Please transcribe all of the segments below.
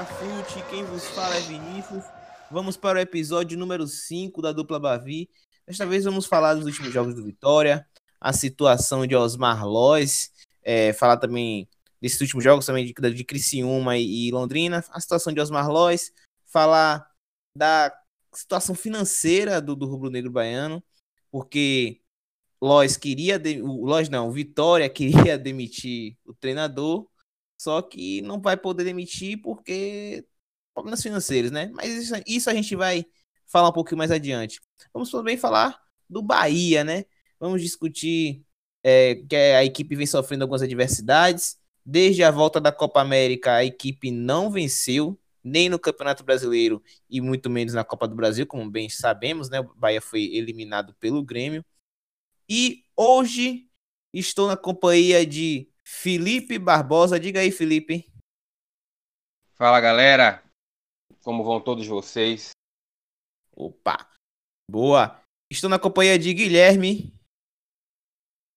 Grafute, quem vos fala é Vinícius. Vamos para o episódio número 5 da dupla Bavi. Desta vez vamos falar dos últimos jogos do Vitória, a situação de Osmar Lois, é, falar também desses últimos jogos também de, de Criciúma e, e Londrina, a situação de Osmar Lois, falar da situação financeira do, do rubro-negro baiano, porque Lois queria, de, o Lois não, o Vitória queria demitir o treinador, só que não vai poder demitir porque problemas financeiros, né? Mas isso, isso a gente vai falar um pouquinho mais adiante. Vamos também falar do Bahia, né? Vamos discutir é, que a equipe vem sofrendo algumas adversidades. Desde a volta da Copa América, a equipe não venceu, nem no Campeonato Brasileiro e muito menos na Copa do Brasil, como bem sabemos, né? O Bahia foi eliminado pelo Grêmio. E hoje estou na companhia de Felipe Barbosa. Diga aí, Felipe. Fala, galera. Como vão todos vocês? Opa, boa. Estou na companhia de Guilherme.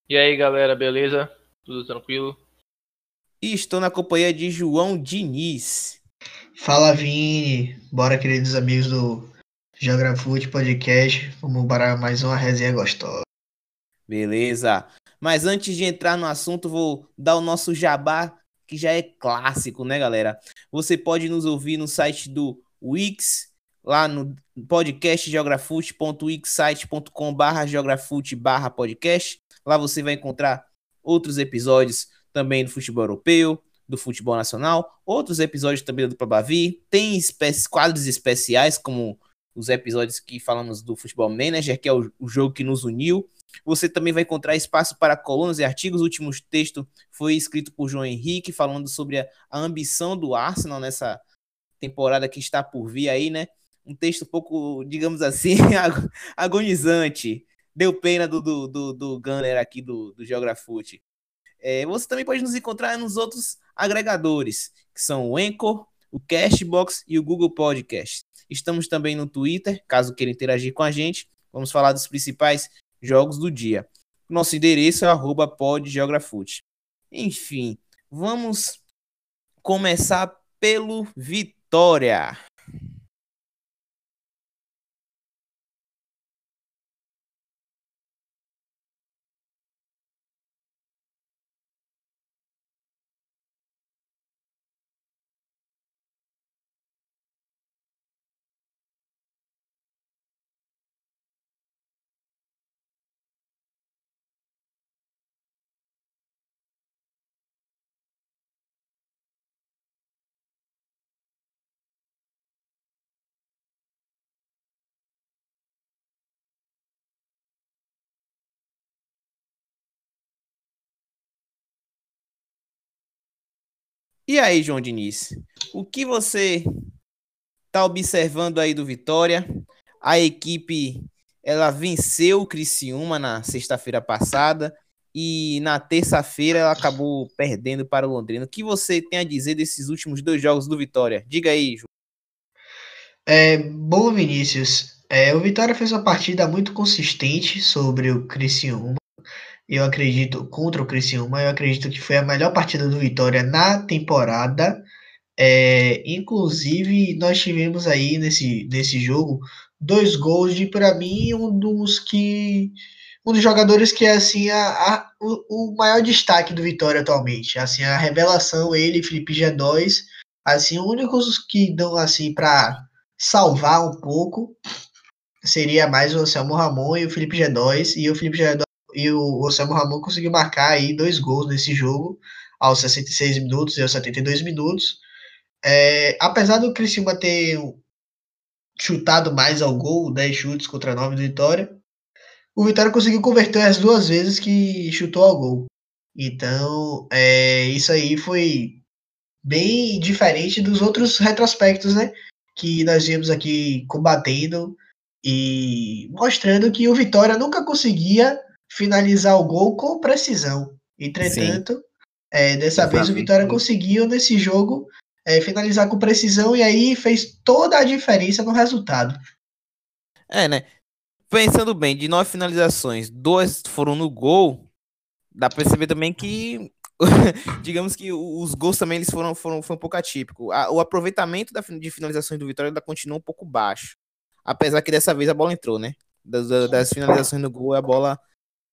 E aí, galera, beleza? Tudo tranquilo? E estou na companhia de João Diniz. Fala, Vini. Bora, queridos amigos do Geografute Podcast. Vamos para mais uma resenha gostosa. Beleza. Mas antes de entrar no assunto, vou dar o nosso jabá, que já é clássico, né, galera? Você pode nos ouvir no site do Wix, lá no podcast geografute.wixsite.com barra geografute barra podcast. Lá você vai encontrar outros episódios também do futebol europeu, do futebol nacional, outros episódios também do Bavi, tem quadros especiais, como os episódios que falamos do Futebol Manager, que é o, o jogo que nos uniu. Você também vai encontrar espaço para colunas e artigos. O último texto foi escrito por João Henrique, falando sobre a, ambição do Arsenal nessa temporada que está por vir aí, né? Um texto um pouco, digamos assim, agonizante. Deu pena do, do, do, do Gunner aqui do, do Geografute. É, você também pode nos encontrar nos outros agregadores, que são o Anchor, o Cashbox e o Google Podcast. Estamos também no Twitter, caso queira interagir com a gente. Vamos falar dos principais jogos do dia. Nosso endereço é arroba podgeografute. Enfim, vamos começar pelo Vitória. E aí, João Diniz, o que você está observando aí do Vitória? A equipe ela venceu o Criciúma na sexta-feira passada e na terça-feira ela acabou perdendo para o Londrina. O que você tem a dizer desses últimos dois jogos do Vitória? Diga aí, João. É, bom, Vinícius. É, o Vitória fez uma partida muito consistente sobre o Criciúma eu acredito, contra o Criciúma, eu acredito que foi a melhor partida do Vitória na temporada. É, inclusive, nós tivemos aí nesse, nesse jogo dois gols de, para mim, um dos que. Um dos jogadores que é assim a, a o, o, maior destaque do Vitória atualmente. Assim, a revelação, ele Felipe G2, assim, únicos que dão assim para salvar um pouco seria mais o Anselmo Ramon e o Felipe G2. E o Felipe G2 e o Osama Ramon conseguiu marcar aí dois gols nesse jogo, aos 66 minutos e aos 72 minutos. É, apesar do Criciúma ter chutado mais ao gol, 10 chutes contra 9 do Vitória, o Vitória conseguiu converter as duas vezes que chutou ao gol. Então, é, isso aí foi bem diferente dos outros retrospectos, né? Que nós vimos aqui combatendo e mostrando que o Vitória nunca conseguia finalizar o gol com precisão. Entretanto, é, dessa vez o Vitória conseguiu nesse jogo é, finalizar com precisão e aí fez toda a diferença no resultado. É, né? Pensando bem, de nove finalizações, duas foram no gol. Dá pra perceber também que digamos que os gols também eles foram, foram foi um pouco atípico. o aproveitamento da, de finalizações do Vitória ainda continua um pouco baixo. Apesar que dessa vez a bola entrou, né? Das, das finalizações do gol, a bola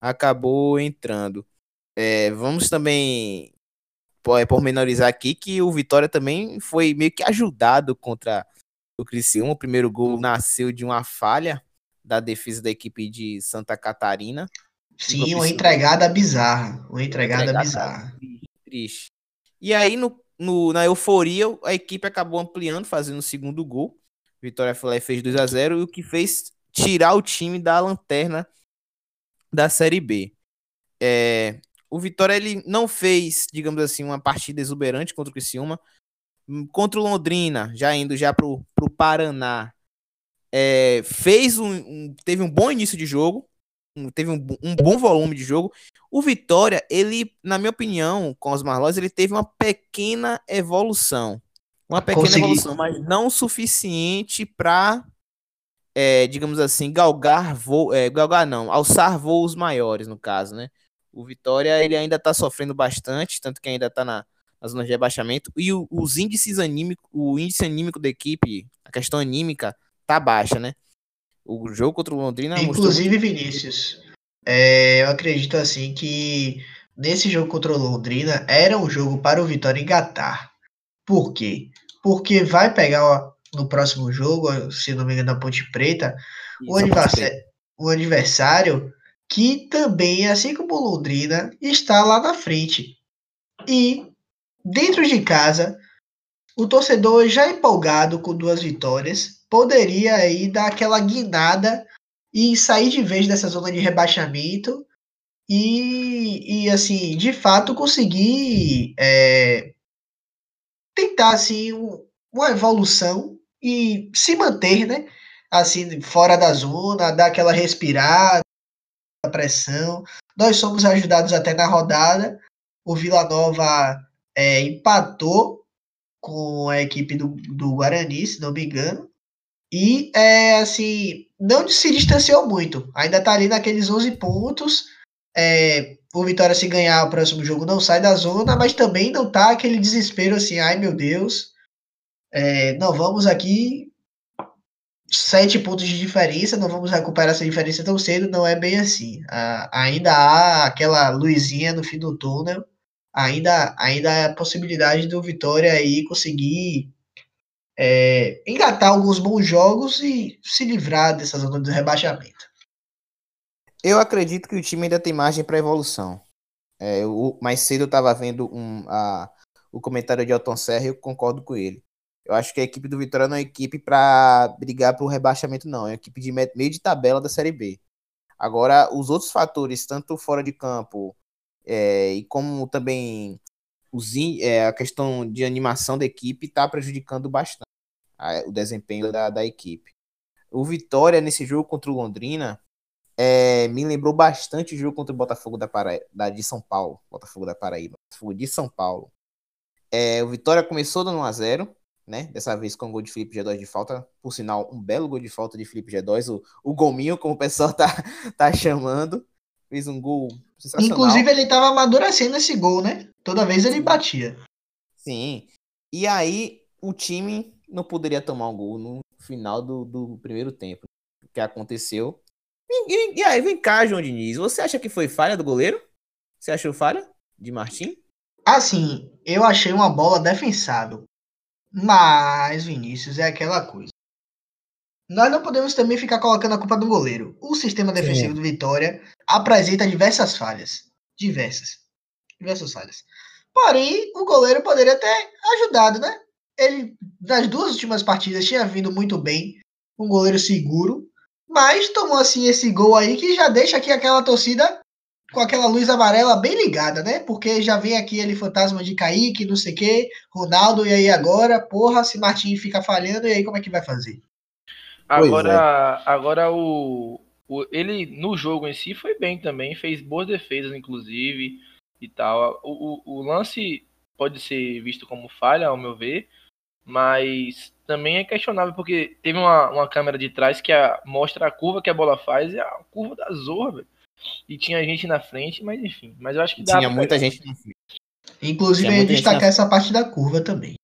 acabou entrando. É, vamos também é, pormenorizar aqui que o Vitória também foi meio que ajudado contra o Criciúma. O primeiro gol nasceu de uma falha da defesa da equipe de Santa Catarina. Sim, uma entregada bizarra. Uma entregada, entregada bizarra. Triste. E aí, no, no, na euforia, a equipe acabou ampliando, fazendo o segundo gol. Vitória e fez 2 a 0 e o que fez tirar o time da lanterna da Série B. É, o Vitória ele não fez, digamos assim, uma partida exuberante contra o Criciúma. Contra o Londrina, já indo já pro, pro Paraná, é, fez um, um, teve um bom início de jogo, teve um, um, bom volume de jogo. O Vitória, ele, na minha opinião, com os Marlós, ele teve uma pequena evolução. Uma pequena Consegui. evolução, mas não suficiente para, é, digamos assim, galgar voo, é, galgar não, alçar voos maiores, no caso, né? O Vitória, ele ainda tá sofrendo bastante, tanto que ainda tá na, na zona de rebaixamento. E o, os índices anímicos, o índice anímico da equipe, a questão anímica, tá baixa, né? O jogo contra o Londrina. Inclusive, mostrou... Vinícius, é, eu acredito assim que nesse jogo contra o Londrina era um jogo para o Vitória engatar. Por quê? Porque vai pegar no próximo jogo, se não me engano, na Ponte Preta, Isso, o, adversário, o adversário que também, assim como o Londrina, está lá na frente. E dentro de casa, o torcedor já empolgado com duas vitórias poderia aí dar aquela guinada e sair de vez dessa zona de rebaixamento e, e assim, de fato conseguir é, tentar assim um, uma evolução e se manter, né? Assim, fora da zona, dar aquela respirada, pressão. Nós somos ajudados até na rodada. O Vila Nova é, empatou com a equipe do, do Guarani, se não me engano. E, é, assim, não se distanciou muito. Ainda está ali naqueles 11 pontos. É, o Vitória, se ganhar o próximo jogo, não sai da zona, mas também não tá aquele desespero assim, ai meu Deus, é, não vamos aqui sete pontos de diferença, não vamos recuperar essa diferença tão cedo, não é bem assim. Ah, ainda há aquela luzinha no fim do túnel, ainda, ainda há a possibilidade do Vitória aí conseguir é, engatar alguns bons jogos e se livrar dessa zona de rebaixamento. Eu acredito que o time ainda tem margem para evolução. É, eu, mais cedo eu estava vendo um, a, o comentário de Elton Serra e eu concordo com ele. Eu acho que a equipe do Vitória não é uma equipe para brigar pelo rebaixamento, não. É uma equipe de meio de tabela da Série B. Agora, os outros fatores, tanto fora de campo é, e como também os, é, a questão de animação da equipe, está prejudicando bastante a, o desempenho da, da equipe. O Vitória nesse jogo contra o Londrina é, me lembrou bastante o jogo contra o Botafogo da, Paraíba, da de São Paulo. Botafogo da Paraíba. Botafogo de São Paulo. É, o Vitória começou dando 1x0, né? Dessa vez com o gol de Felipe G2 de falta. Por sinal, um belo gol de falta de Felipe G2. O, o gominho, como o pessoal tá, tá chamando. Fez um gol sensacional. Inclusive, ele tava amadurecendo esse gol, né? Toda vez ele batia. Sim. E aí, o time não poderia tomar um gol no final do, do primeiro tempo. O que aconteceu. E, e, aí, vem cá, João Diniz. Você acha que foi falha do goleiro? Você achou falha de Martim? Assim, eu achei uma bola defensável. Mas, Vinícius, é aquela coisa. Nós não podemos também ficar colocando a culpa do goleiro. O sistema defensivo Sim. do Vitória apresenta diversas falhas. Diversas. Diversas falhas. Porém, o goleiro poderia ter ajudado, né? Ele, nas duas últimas partidas, tinha vindo muito bem, um goleiro seguro, mas tomou assim esse gol aí que já deixa aqui aquela torcida com aquela luz amarela bem ligada, né? Porque já vem aqui ele fantasma de Kaique, não sei o quê, Ronaldo, e aí agora, porra, se Martin fica falhando, e aí como é que vai fazer? Agora, é. agora o, o, ele no jogo em si foi bem também, fez boas defesas, inclusive, e tal. O, o, o lance pode ser visto como falha, ao meu ver, mas também é questionável porque teve uma, uma câmera de trás que a, mostra a curva que a bola faz e a curva da Zorra, velho. E tinha gente na frente, mas enfim. Mas eu acho que Tinha muita gente na frente. Inclusive, gente destacar na- essa parte da curva também.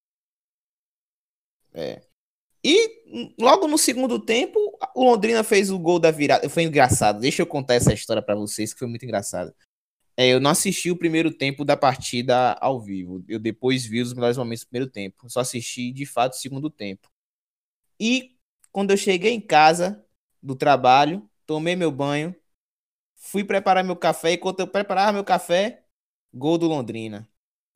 E hum, logo no segundo tempo, o Londrina fez o gol da virada. Foi engraçado. Deixa eu contar essa história pra vocês, que foi muito engraçado. É, eu não assisti o primeiro tempo da partida ao vivo. Eu depois vi os melhores momentos do primeiro tempo. Só assisti, de fato, o segundo tempo. E quando eu cheguei em casa do trabalho, tomei meu banho, fui preparar meu café. E quando eu preparava meu café, gol do Londrina.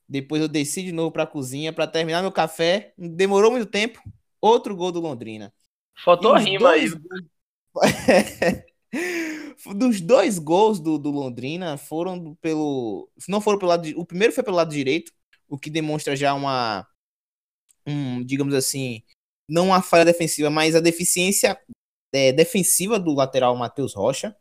Depois eu desci de novo pra cozinha pra terminar meu café. Demorou muito tempo. Outro gol do Londrina. Faltou a rima aí. dois Dos dois gols do, do Londrina foram pelo. Não foram pelo lado. O primeiro foi pelo lado direito, o que demonstra já uma. Um, digamos assim. Não uma falha defensiva, mas a deficiência é, defensiva do lateral Matheus Rocha.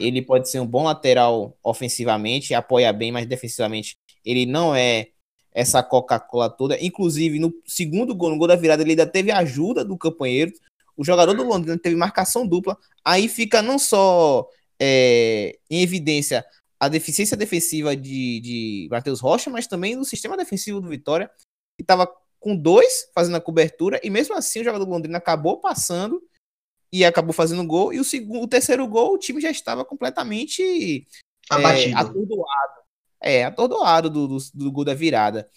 Ele pode ser um bom lateral ofensivamente, apoia bem, mas defensivamente ele não é essa Coca-Cola toda. Inclusive, no segundo gol, no gol da virada, ele ainda teve ajuda do companheiro. O jogador do Londrina teve marcação dupla. Aí fica não só é, em evidência a deficiência defensiva de, de Matheus Rocha, mas também do sistema defensivo do Vitória, que estava com dois fazendo a cobertura, e mesmo assim o jogador do Londrina acabou passando e acabou fazendo gol. E o, segundo, o terceiro gol, o time já estava completamente é, Abatido. atordoado. É, atordoado do, do, do gol da virada.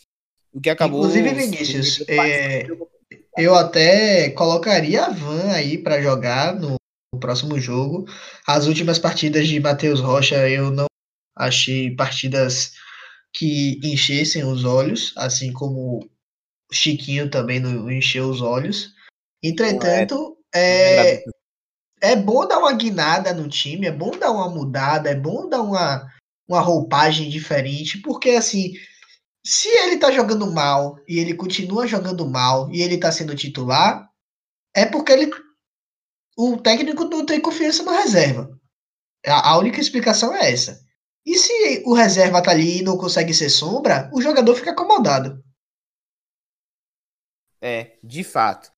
O que acabou. Inclusive, Vinícius, é, eu até colocaria a Van aí pra jogar no, no próximo jogo. As últimas partidas de Matheus Rocha eu não achei partidas que enchessem os olhos, assim como o Chiquinho também não encheu os olhos. Entretanto, é, é bom dar uma guinada no time, é bom dar uma mudada, é bom dar uma, uma roupagem diferente, porque assim, se ele tá jogando mal e ele continua jogando mal e ele tá sendo titular, é porque ele o técnico não tem confiança no reserva. A, a única explicação é essa. E se o reserva tá ali e não consegue ser sombra, o jogador fica acomodado. É, de fato.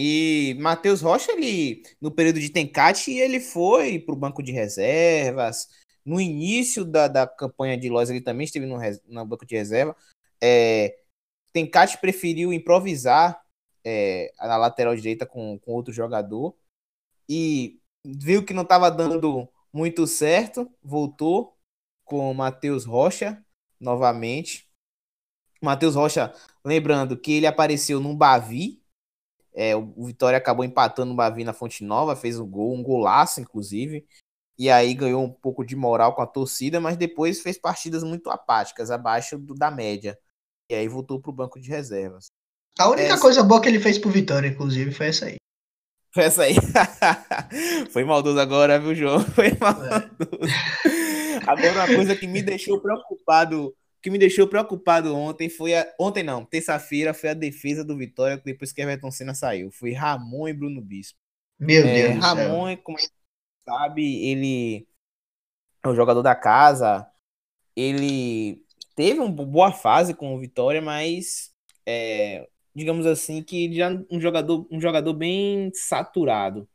E Matheus Rocha, ele, no período de Tencate, ele foi para o banco de reservas. No início da, da campanha de Lois, ele também esteve no, no banco de reserva. É, Tencate preferiu improvisar é, na lateral direita com, com outro jogador. E viu que não estava dando muito certo, voltou com o Matheus Rocha novamente. Matheus Rocha, lembrando que ele apareceu num Bavi. É, o o Vitória acabou empatando o Bavi na Fonte Nova, fez um gol, um golaço, inclusive. E aí ganhou um pouco de moral com a torcida, mas depois fez partidas muito apáticas, abaixo do- da média. E aí voltou pro banco de reservas. A única Essa- coisa boa que ele fez pro Vitória, inclusive, foi essa aí. Foi essa aí. Foi maldoso agora, viu, João? Foi maldoso. Agora, uma coisa que me deixou preocupado, que me deixou preocupado ontem foi a, ontem não, terça-feira foi a defesa do Vitória depois que Everton Senna saiu. Foi Ramon e Bruno Bispo. Meu É, Deus. Ramon, como a gente sabe, ele é o jogador da casa. Ele teve uma boa fase com o Vitória, mas é, digamos assim que já um jogador, um jogador bem saturado.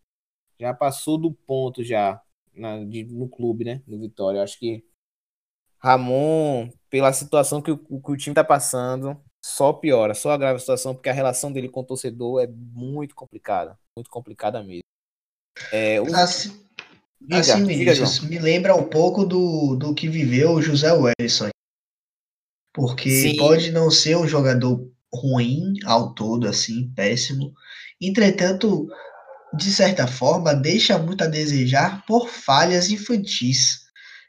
Já passou do ponto já na- de- no clube, né? No Vitória. Eu acho que Ramon, pela situação que o, que o time tá passando, só piora, só agrava a situação, porque a relação dele com o torcedor é muito complicada. Muito complicada mesmo. É, o- Assim, diga, assim, diga, João. me lembra um pouco do, do que viveu o José Wellison. Porque Sim. pode não ser um jogador ruim ao todo, assim, péssimo. Entretanto, de certa forma, deixa muito a desejar por falhas infantis.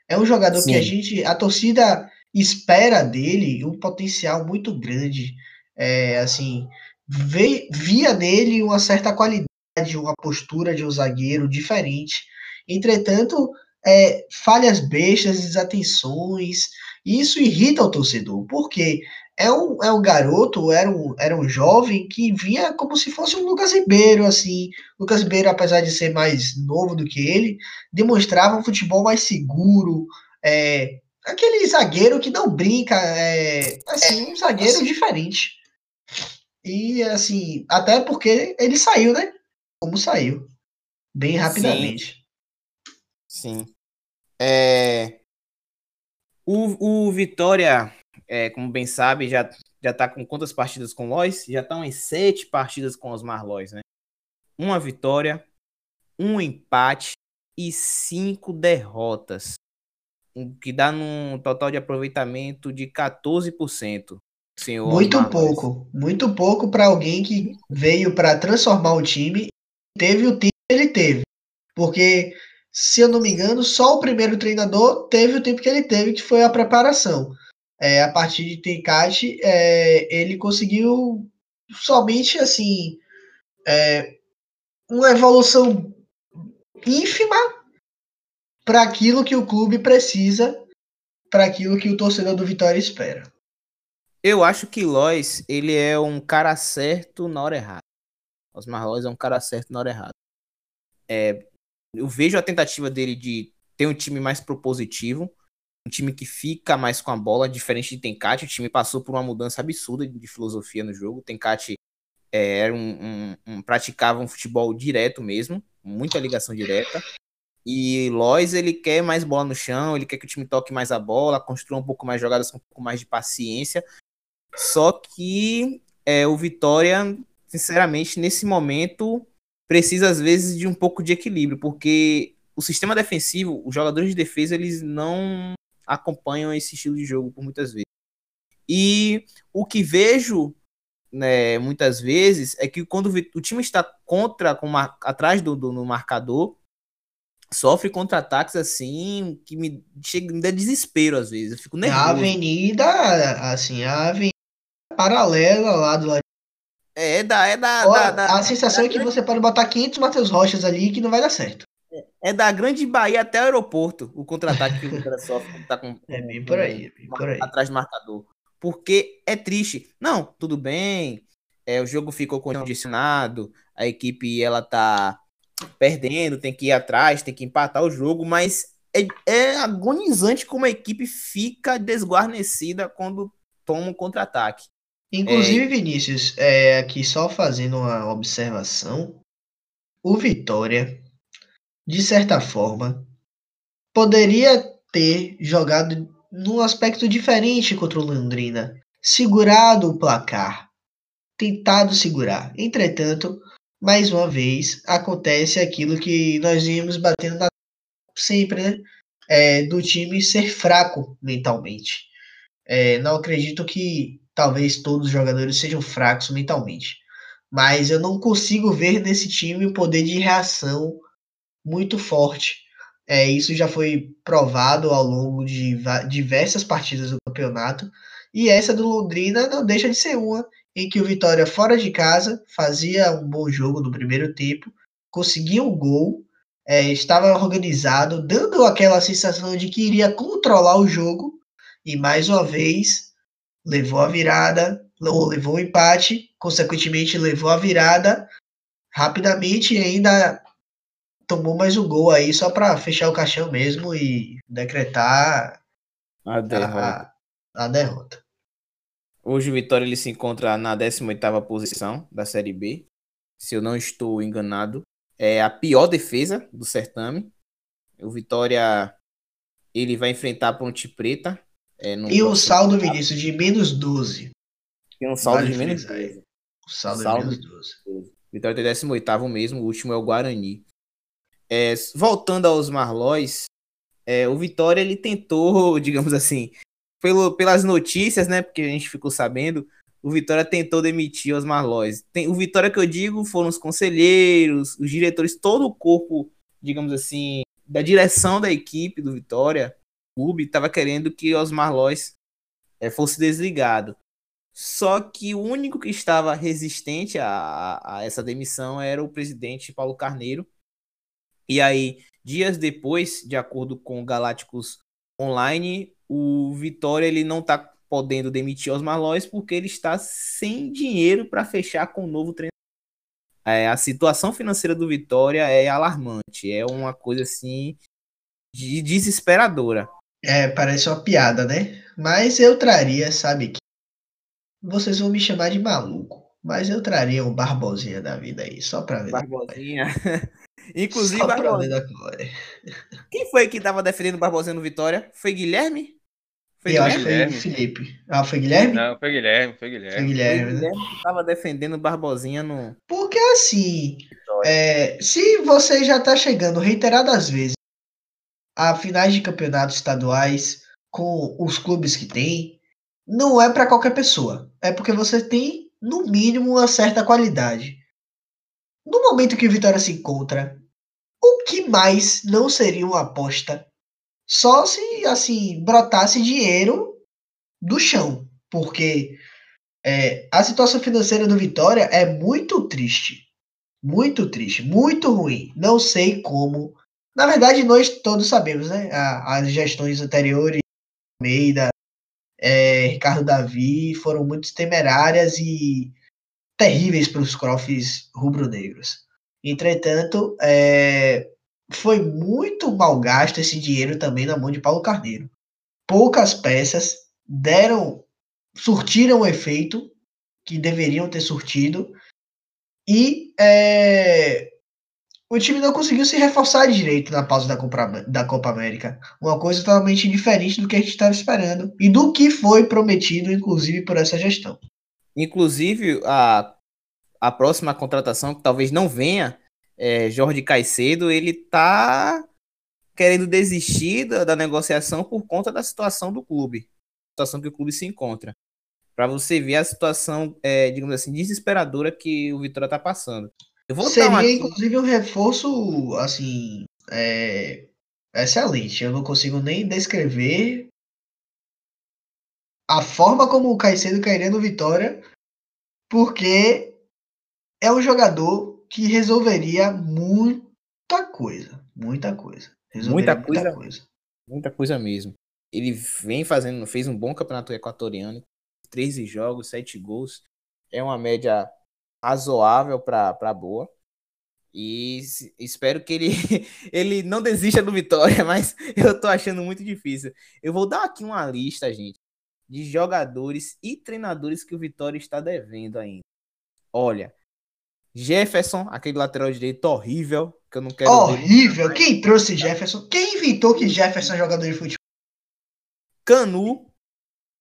É um jogador que a Sim. gente, a torcida espera dele um potencial muito grande. É, assim, vê- via nele uma certa qualidade, uma postura de um zagueiro diferente. Entretanto, é, falhas bestas, desatenções, isso irrita o torcedor, porque é um, é um garoto, era um, era um jovem que vinha como se fosse um Lucas Ribeiro, assim. Lucas Ribeiro, apesar de ser mais novo do que ele, demonstrava um futebol mais seguro, é, aquele zagueiro que não brinca, é, assim, um zagueiro diferente. E, assim, até porque ele saiu, né? Como saiu. Bem rapidamente. Sim. É, o, o Vitória é, como bem sabe, já, já tá com quantas partidas com Lois? Já estão em sete partidas com Osmar Lois, né? Uma vitória, um empate e cinco derrotas. O que dá num total de aproveitamento de 14%. Senhor Muito Osmar Lois. pouco. Muito pouco para alguém que veio para transformar o time e teve o tempo que ele teve. Porque, se eu não me engano, só o primeiro treinador teve o tempo que ele teve, que foi a preparação. É, a partir de Tencate, é, ele conseguiu somente assim é, uma evolução ínfima para aquilo que o clube precisa, para aquilo que o torcedor do Vitória espera. Eu acho que Lois, ele é um cara certo na hora errada. Osmar Lois é um cara certo na hora errada. É, eu vejo a tentativa dele de ter um time mais propositivo, um time que fica mais com a bola, diferente de Tencate. O time passou por uma mudança absurda de filosofia no jogo. Tencate é, era um, um, um- praticava um futebol direto mesmo, muita ligação direta. E Lois, ele quer mais bola no chão, ele quer que o time toque mais a bola, construa um pouco mais jogadas com um pouco mais de paciência. Só que é, o Vitória, sinceramente, nesse momento, precisa às vezes de um pouco de equilíbrio, porque o sistema defensivo, os jogadores de defesa, eles não acompanham esse estilo de jogo por muitas vezes. E o que vejo né, muitas vezes é que quando o time está contra, com mar- atrás do, do- no marcador, sofre contra-ataques assim que me chega me dá desespero às vezes. Eu fico A nervoso. avenida, assim, a avenida paralela lá do lado. É da é da, Ó, da- da- a sensação é que você pode botar 500 Matheus Rochas ali que não vai dar certo. É da Grande Bahia até o aeroporto, o contra-ataque que o Vitória sofre tá com É bem por aí, é bem por aí. atrás do marcador. Porque é triste. Não, tudo bem. É, o jogo ficou condicionado, a equipe ela tá perdendo, tem que ir atrás, tem que empatar o jogo, mas é, é agonizante como a equipe fica desguarnecida quando toma um contra-ataque. Inclusive, Vinícius, é, aqui só fazendo uma observação, o Vitória, de certa forma, poderia ter jogado num aspecto diferente contra o Londrina, segurado o placar, tentado segurar. Entretanto, mais uma vez, acontece aquilo que nós vimos batendo na sempre, né? É, do time ser fraco mentalmente. É, não acredito que talvez todos os jogadores sejam fracos mentalmente. Mas eu não consigo ver nesse time o poder de reação muito forte. É, isso já foi provado ao longo de diversas partidas do campeonato. E essa do Londrina não deixa de ser uma em que o Vitória, fora de casa, fazia um bom jogo no primeiro tempo, conseguia um gol, é, estava organizado, dando aquela sensação de que iria controlar o jogo. E mais uma vez, levou a virada, ou levou o empate, consequentemente levou a virada rapidamente e ainda tomou mais um gol aí só para fechar o caixão mesmo e decretar A a, a derrota. Hoje o Vitória ele se encontra na 18ª posição da Série B, se eu não estou enganado. É a pior defesa do certame. O Vitória ele vai enfrentar a Ponte Preta. É, E o saldo, Vinícius, de menos 12. Tem um saldo vale de menos frisar aí. 12. O saldo, Saldo. de menos 12. Vitória tem 18 mesmo, o último é o Guarani. É, voltando aos Marlóis, é, o Vitória ele tentou, digamos assim, pelo, pelas notícias, né? Porque a gente ficou sabendo, o Vitória tentou demitir os Marlóis. Tem, o Vitória que eu digo foram os conselheiros, os diretores, todo o corpo, digamos assim, da direção da equipe do Vitória, o clube, estava querendo que os Marlóis é, fosse desligado. Só que o único que estava resistente a, a essa demissão era o presidente Paulo Carneiro. E aí, dias depois, de acordo com o Galácticos Online, o Vitória ele não está podendo demitir Osmar Lois porque ele está sem dinheiro para fechar com o novo treinador. É, a situação financeira do Vitória é alarmante, é uma coisa assim de desesperadora. É, parece uma piada, né? Mas eu traria, sabe que vocês vão me chamar de maluco, mas eu traria um Barbosinha da vida aí, só pra ver. Barbosinha. Inclusive, glória. Quem foi que estava defendendo o Barbosinha no Vitória? Foi Guilherme? eu acho que foi Guilherme. Felipe. Ah, foi Guilherme? Não, foi Guilherme, foi Foi Guilherme. Guilherme, né? Guilherme tava defendendo o Barbosinha no. Porque assim, é, se você já está chegando reiteradas vezes a finais de campeonatos estaduais com os clubes que tem, não é para qualquer pessoa. É porque você tem, no mínimo, uma certa qualidade. No momento que o Vitória se encontra, o que mais não seria uma aposta? Só se, assim, brotasse dinheiro do chão. Porque é, a situação financeira do Vitória é muito triste. Muito triste, muito ruim. Não sei como. Na verdade, nós todos sabemos, né? As gestões anteriores, Almeida, é, Ricardo Davi, foram muito temerárias e terríveis para os crofes rubro-negros. Entretanto, é, foi muito mal gasto esse dinheiro também na mão de Paulo Carneiro. Poucas peças deram, surtiram o efeito que deveriam ter surtido e é, o time não conseguiu se reforçar direito na pausa da da Copa América. Uma coisa totalmente diferente do que a gente estava esperando e do que foi prometido, inclusive, por essa gestão. Inclusive, a, a próxima contratação, que talvez não venha, é Jorge Caicedo, ele tá querendo desistir da, da negociação por conta da situação do clube. Situação que o clube se encontra. Para você ver a situação, é, digamos assim, desesperadora que o Vitória tá passando. Eu vou dar Seria, uma inclusive, um reforço, assim, é, excelente. Eu não consigo nem descrever a forma como o Caicedo cairia no Vitória, porque é um jogador que resolveria muita coisa. Muita coisa. Resolveria Muita coisa? coisa. Muita coisa mesmo. Ele vem fazendo, fez um bom campeonato equatoriano, 13 jogos, 7 gols. É uma média razoável para boa. E espero que ele, ele não desista do Vitória, mas eu tô achando muito difícil. Eu vou dar aqui uma lista, gente, de jogadores e treinadores que o Vitória está devendo ainda. Olha, Jefferson, aquele lateral direito horrível, que eu não quero ver. Horrível. Quem trouxe Jefferson? Quem inventou que Jefferson é jogador de futebol? Canu,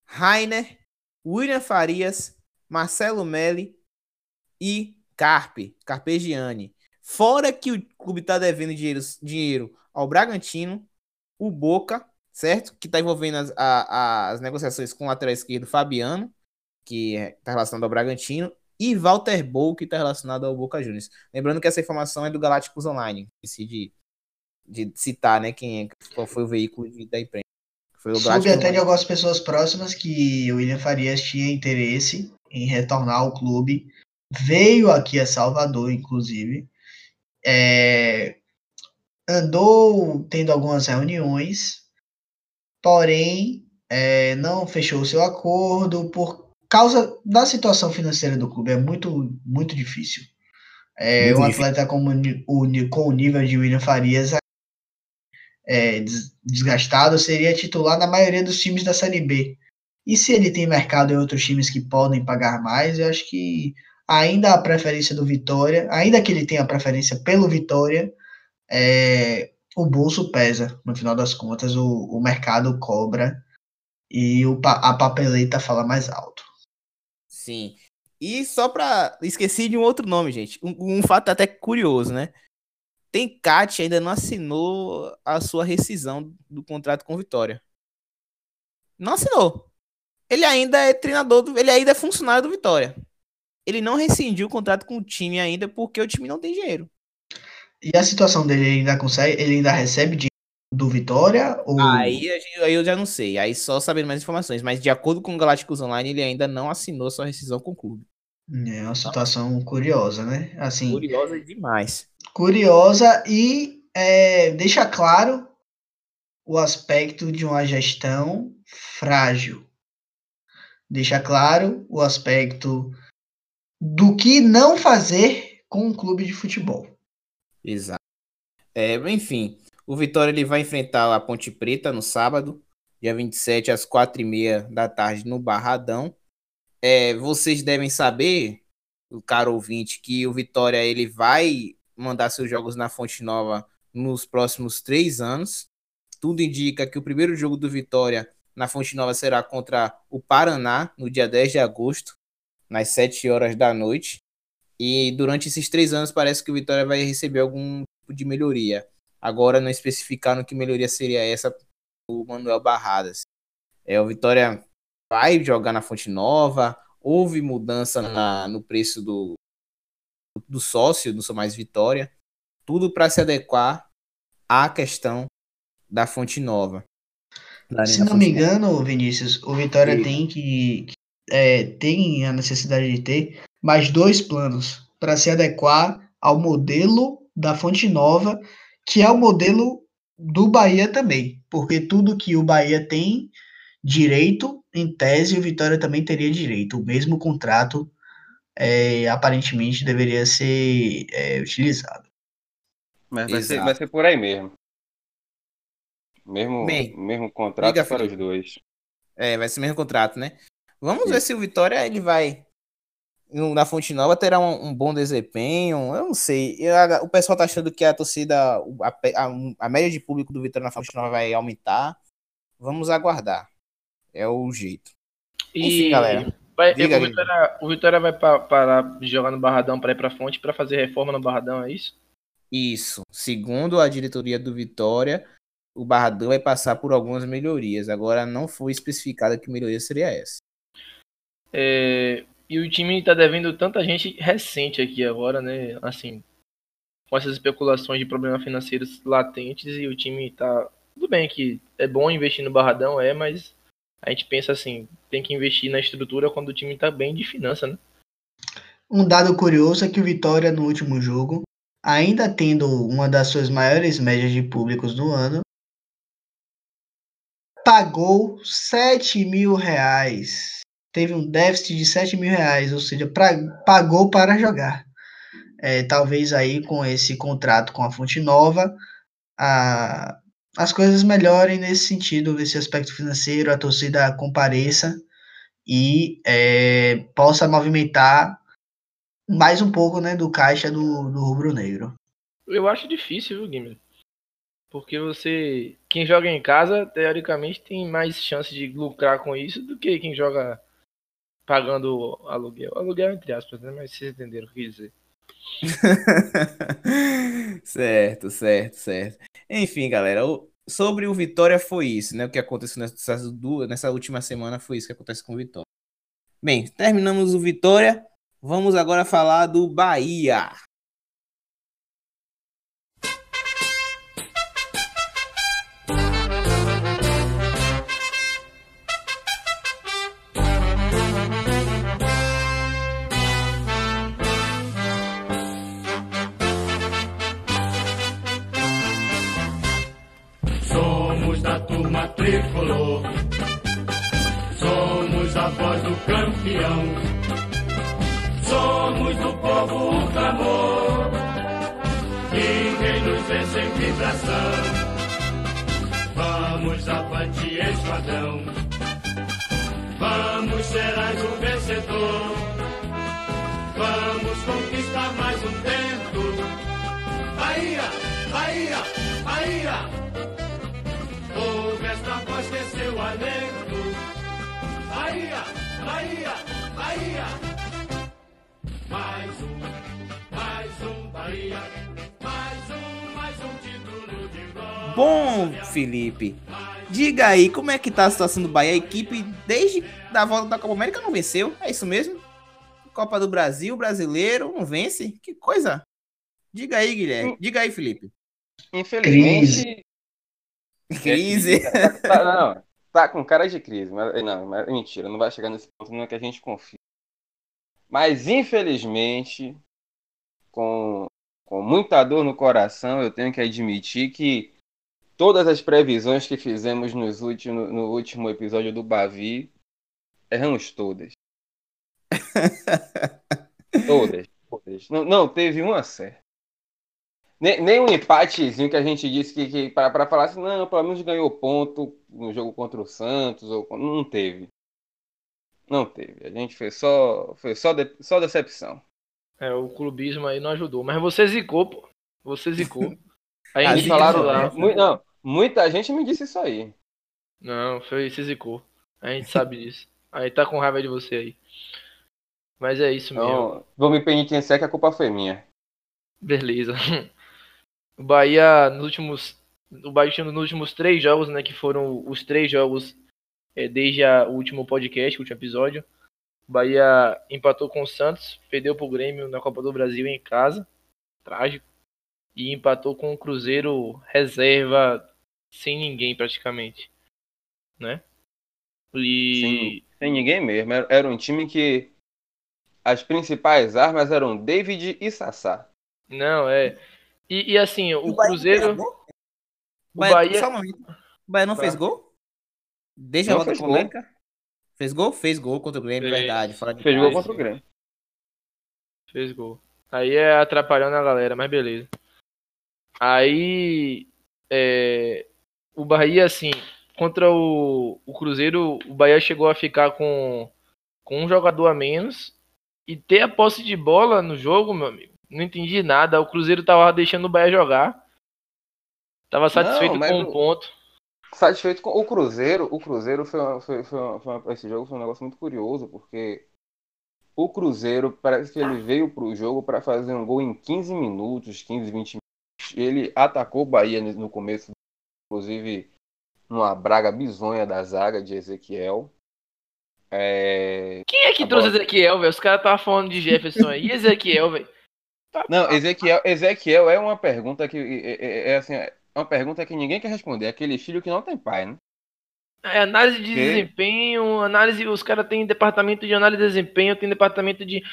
Rainer, William Farias, Marcelo Melli e Carpe, Carpegiani. Fora que o clube está devendo dinheiro, dinheiro ao Bragantino, o Boca, certo? Que está envolvendo as, a- as negociações com o lateral esquerdo Fabiano, que está relacionado ao Bragantino, e Walter Bou, que está relacionado ao Boca Juniors. Lembrando que essa informação é do Galácticos Online. Esqueci de, de citar, né? Quem é, qual foi o veículo de- da imprensa. Foi o Soube até de algumas pessoas próximas que o William Farias tinha interesse em retornar ao clube. Veio aqui a Salvador, inclusive. É, andou tendo algumas reuniões, porém é, não fechou o seu acordo por causa da situação financeira do clube. É muito, muito difícil. É, Muito um difícil. atleta como, o com o nível de William Farias é, des- desgastado seria titular na maioria dos times da Série B. E se ele tem mercado em outros times que podem pagar mais, eu acho que ainda a preferência do Vitória, ainda que ele tenha a preferência pelo Vitória, é, o bolso pesa. No final das contas, o, o mercado cobra e o, a papeleta fala mais alto. Sim. E só pra. Esqueci de um outro nome, gente. Um, um fato até curioso, né? Tem Cat ainda não assinou a sua rescisão do contrato com Vitória. Não assinou. Ele ainda é treinador, do, ele ainda é funcionário do Vitória. Ele não rescindiu o contrato com o time ainda porque o time não tem dinheiro. E a situação dele ele ainda consegue, ele ainda recebe dinheiro do Vitória ou Aí, aí eu já não sei. Aí só sabendo mais informações. Mas de acordo com o Galácticos Online, ele ainda não assinou sua rescisão com o clube. é uma situação curiosa, né? Assim, Curiosa demais. curiosa e é, deixa claro o aspecto de uma gestão frágil. Deixa claro o aspecto do que não fazer com um clube de futebol. Exato. É, enfim, o Vitória ele vai enfrentar a Ponte Preta no sábado, dia 27, às 4h30 da tarde, no Barradão. É, vocês devem saber, o caro ouvinte, que o Vitória ele vai mandar seus jogos na Fonte Nova nos próximos três anos. Tudo indica que o primeiro jogo do Vitória na Fonte Nova será contra o Paraná, no dia 10 de agosto, nas 7 horas da noite. E durante esses três anos parece que o Vitória vai receber algum tipo de melhoria. Agora não especificaram que melhoria seria essa o Manuel Barradas. É, o Vitória vai jogar na Fonte Nova, houve mudança na, no preço do, do sócio, do Sou Mais Vitória, tudo para se adequar à questão da Fonte Nova. Se não me engano, Vinícius, o Vitória Sim. tem que é, tem a necessidade de ter mais dois planos para se adequar ao modelo da Fonte Nova, que é o modelo do Bahia também, porque tudo que o Bahia tem direito, em tese, o Vitória também teria direito. O mesmo contrato é, aparentemente deveria ser é, utilizado. Mas vai ser, vai ser, por aí mesmo. Mesmo, Bem, mesmo contrato para Felipe. os dois. É, vai ser o mesmo contrato, né? Vamos Sim. ver se o Vitória ele vai na Fonte Nova terá um, um, bom desempenho. Eu não sei. Eu, o pessoal tá achando que a torcida, a, a, a, média de público do Vitória na Fonte Nova vai aumentar. Vamos aguardar. É o jeito. E, Enfim, galera. Vai, diga, o, Vitória, o, Vitória, vai parar de jogar no Barradão para ir para Fonte para fazer reforma no Barradão, é isso? Isso. Segundo a diretoria do Vitória, o Barradão vai passar por algumas melhorias. Agora não foi especificada que melhoria seria essa. É, e o time tá devendo tanta gente recente aqui agora, né? Assim, com essas especulações de problemas financeiros latentes e o time tá. Tudo bem que é bom investir no Barradão, é, mas a gente pensa assim, tem que investir na estrutura quando o time tá bem de finança, né? Um dado curioso é que o Vitória no último jogo, ainda tendo uma das suas maiores médias de públicos do ano, pagou 7 mil reais teve um déficit de 7 mil reais, ou seja, pra, pagou para jogar. É, talvez aí com esse contrato com a Fonte Nova, a, as coisas melhorem nesse sentido, nesse aspecto financeiro, a torcida compareça e é, possa movimentar mais um pouco né, do caixa do, do rubro-negro. Eu acho difícil, viu, Guilherme? Porque você. Quem joga em casa, teoricamente, tem mais chance de lucrar com isso do que quem joga pagando aluguel. Aluguel entre aspas, né? Mas vocês entenderam o que dizer. certo, certo, certo. Enfim, galera, sobre o Vitória foi isso, né? O que aconteceu nessa, nessa última semana foi isso que acontece com o Vitória. Bem, terminamos o Vitória. Vamos agora falar do Bahia. Tricolor. Somos a voz do campeão. Somos do povo o clamor. Ninguém nos vê sem vibração. Vamos avante, esquadrão. Vamos, serás o vencedor. Vamos conquistar mais um tempo. Bahia, Bahia, Bahia voz alento. Bahia, Bahia, Bahia. Mais um, mais um Bahia. Mais um, mais um título de glória. Bom, Felipe, diga aí como é que tá a situação do Bahia. A equipe, desde a volta da Copa América, não venceu. É isso mesmo? Copa do Brasil, brasileiro, não vence? Que coisa. Diga aí, Guilherme. Diga aí, Felipe. Infelizmente, Crise. Tá, não, tá com cara de crise, mas não, mas mentira, não vai chegar nesse ponto não é que a gente confia. Mas infelizmente, com, com muita dor no coração, eu tenho que admitir que todas as previsões que fizemos nos último, no último episódio do Bavi, erramos todas. todas, todas. Não, não teve uma certa. Nem, nem um empatezinho que a gente disse que, que para falar assim, não, pelo menos ganhou ponto no jogo contra o Santos, ou não teve. Não teve. A gente foi só, foi só, de, só decepção. É, o clubismo aí não ajudou. Mas você zicou, pô. Você zicou. Aí falaram lá. Mu não, muita gente me disse isso aí. Não, foi se zicou. A gente sabe disso. Aí tá com raiva de você aí. Mas é isso mesmo. Então, vou me penitenciar que a culpa foi minha. Beleza. O Bahia nos últimos. O Bahia nos últimos três jogos, né? Que foram os três jogos é, desde a- o último podcast, o último episódio. O Bahia empatou com o Santos, perdeu pro Grêmio na Copa do Brasil em casa. Trágico. E empatou com o Cruzeiro reserva sem ninguém praticamente. Né? E. Sem ninguém mesmo. Era, era um time que as principais armas eram David e Sassá. Não, é. E, e assim, o Bahia Cruzeiro. gol? O O Bahia, Bahia- Só um momento. O Bahia não Tá. fez gol? Desde a Não volta fez gol. polêmica? Fez gol? Fez gol contra o Grêmio, Fez. verdade. Fora de Fez gol contra o Grêmio. Fez gol. Aí é atrapalhando a galera, mas beleza. Aí é, o Bahia, assim, contra o, o Cruzeiro, o Bahia chegou a ficar com, com um jogador a menos e ter a posse de bola no jogo, meu amigo. Não entendi nada. O Cruzeiro tava deixando o Bahia jogar. Tava satisfeito mas com um o- ponto. Satisfeito com o Cruzeiro. O Cruzeiro foi, uma- foi, foi, uma- foi uma- esse jogo foi um negócio muito curioso, porque o Cruzeiro parece que ele veio pro jogo para fazer um gol em 15 minutos, 15, 20 minutos. Ele atacou o Bahia no no começo, inclusive numa braga bizonha da zaga de Ezequiel. É, Quem é que A trouxe bola- Ezequiel, velho? Os caras estavam falando de Jefferson aí. E Ezequiel, velho? Não, Ezequiel, Ezequiel é uma pergunta que é, é- é assim, é uma pergunta que ninguém quer responder. É aquele filho que não tem pai, né? É, análise de Que? desempenho, análise, os caras têm departamento de análise de desempenho, tem departamento de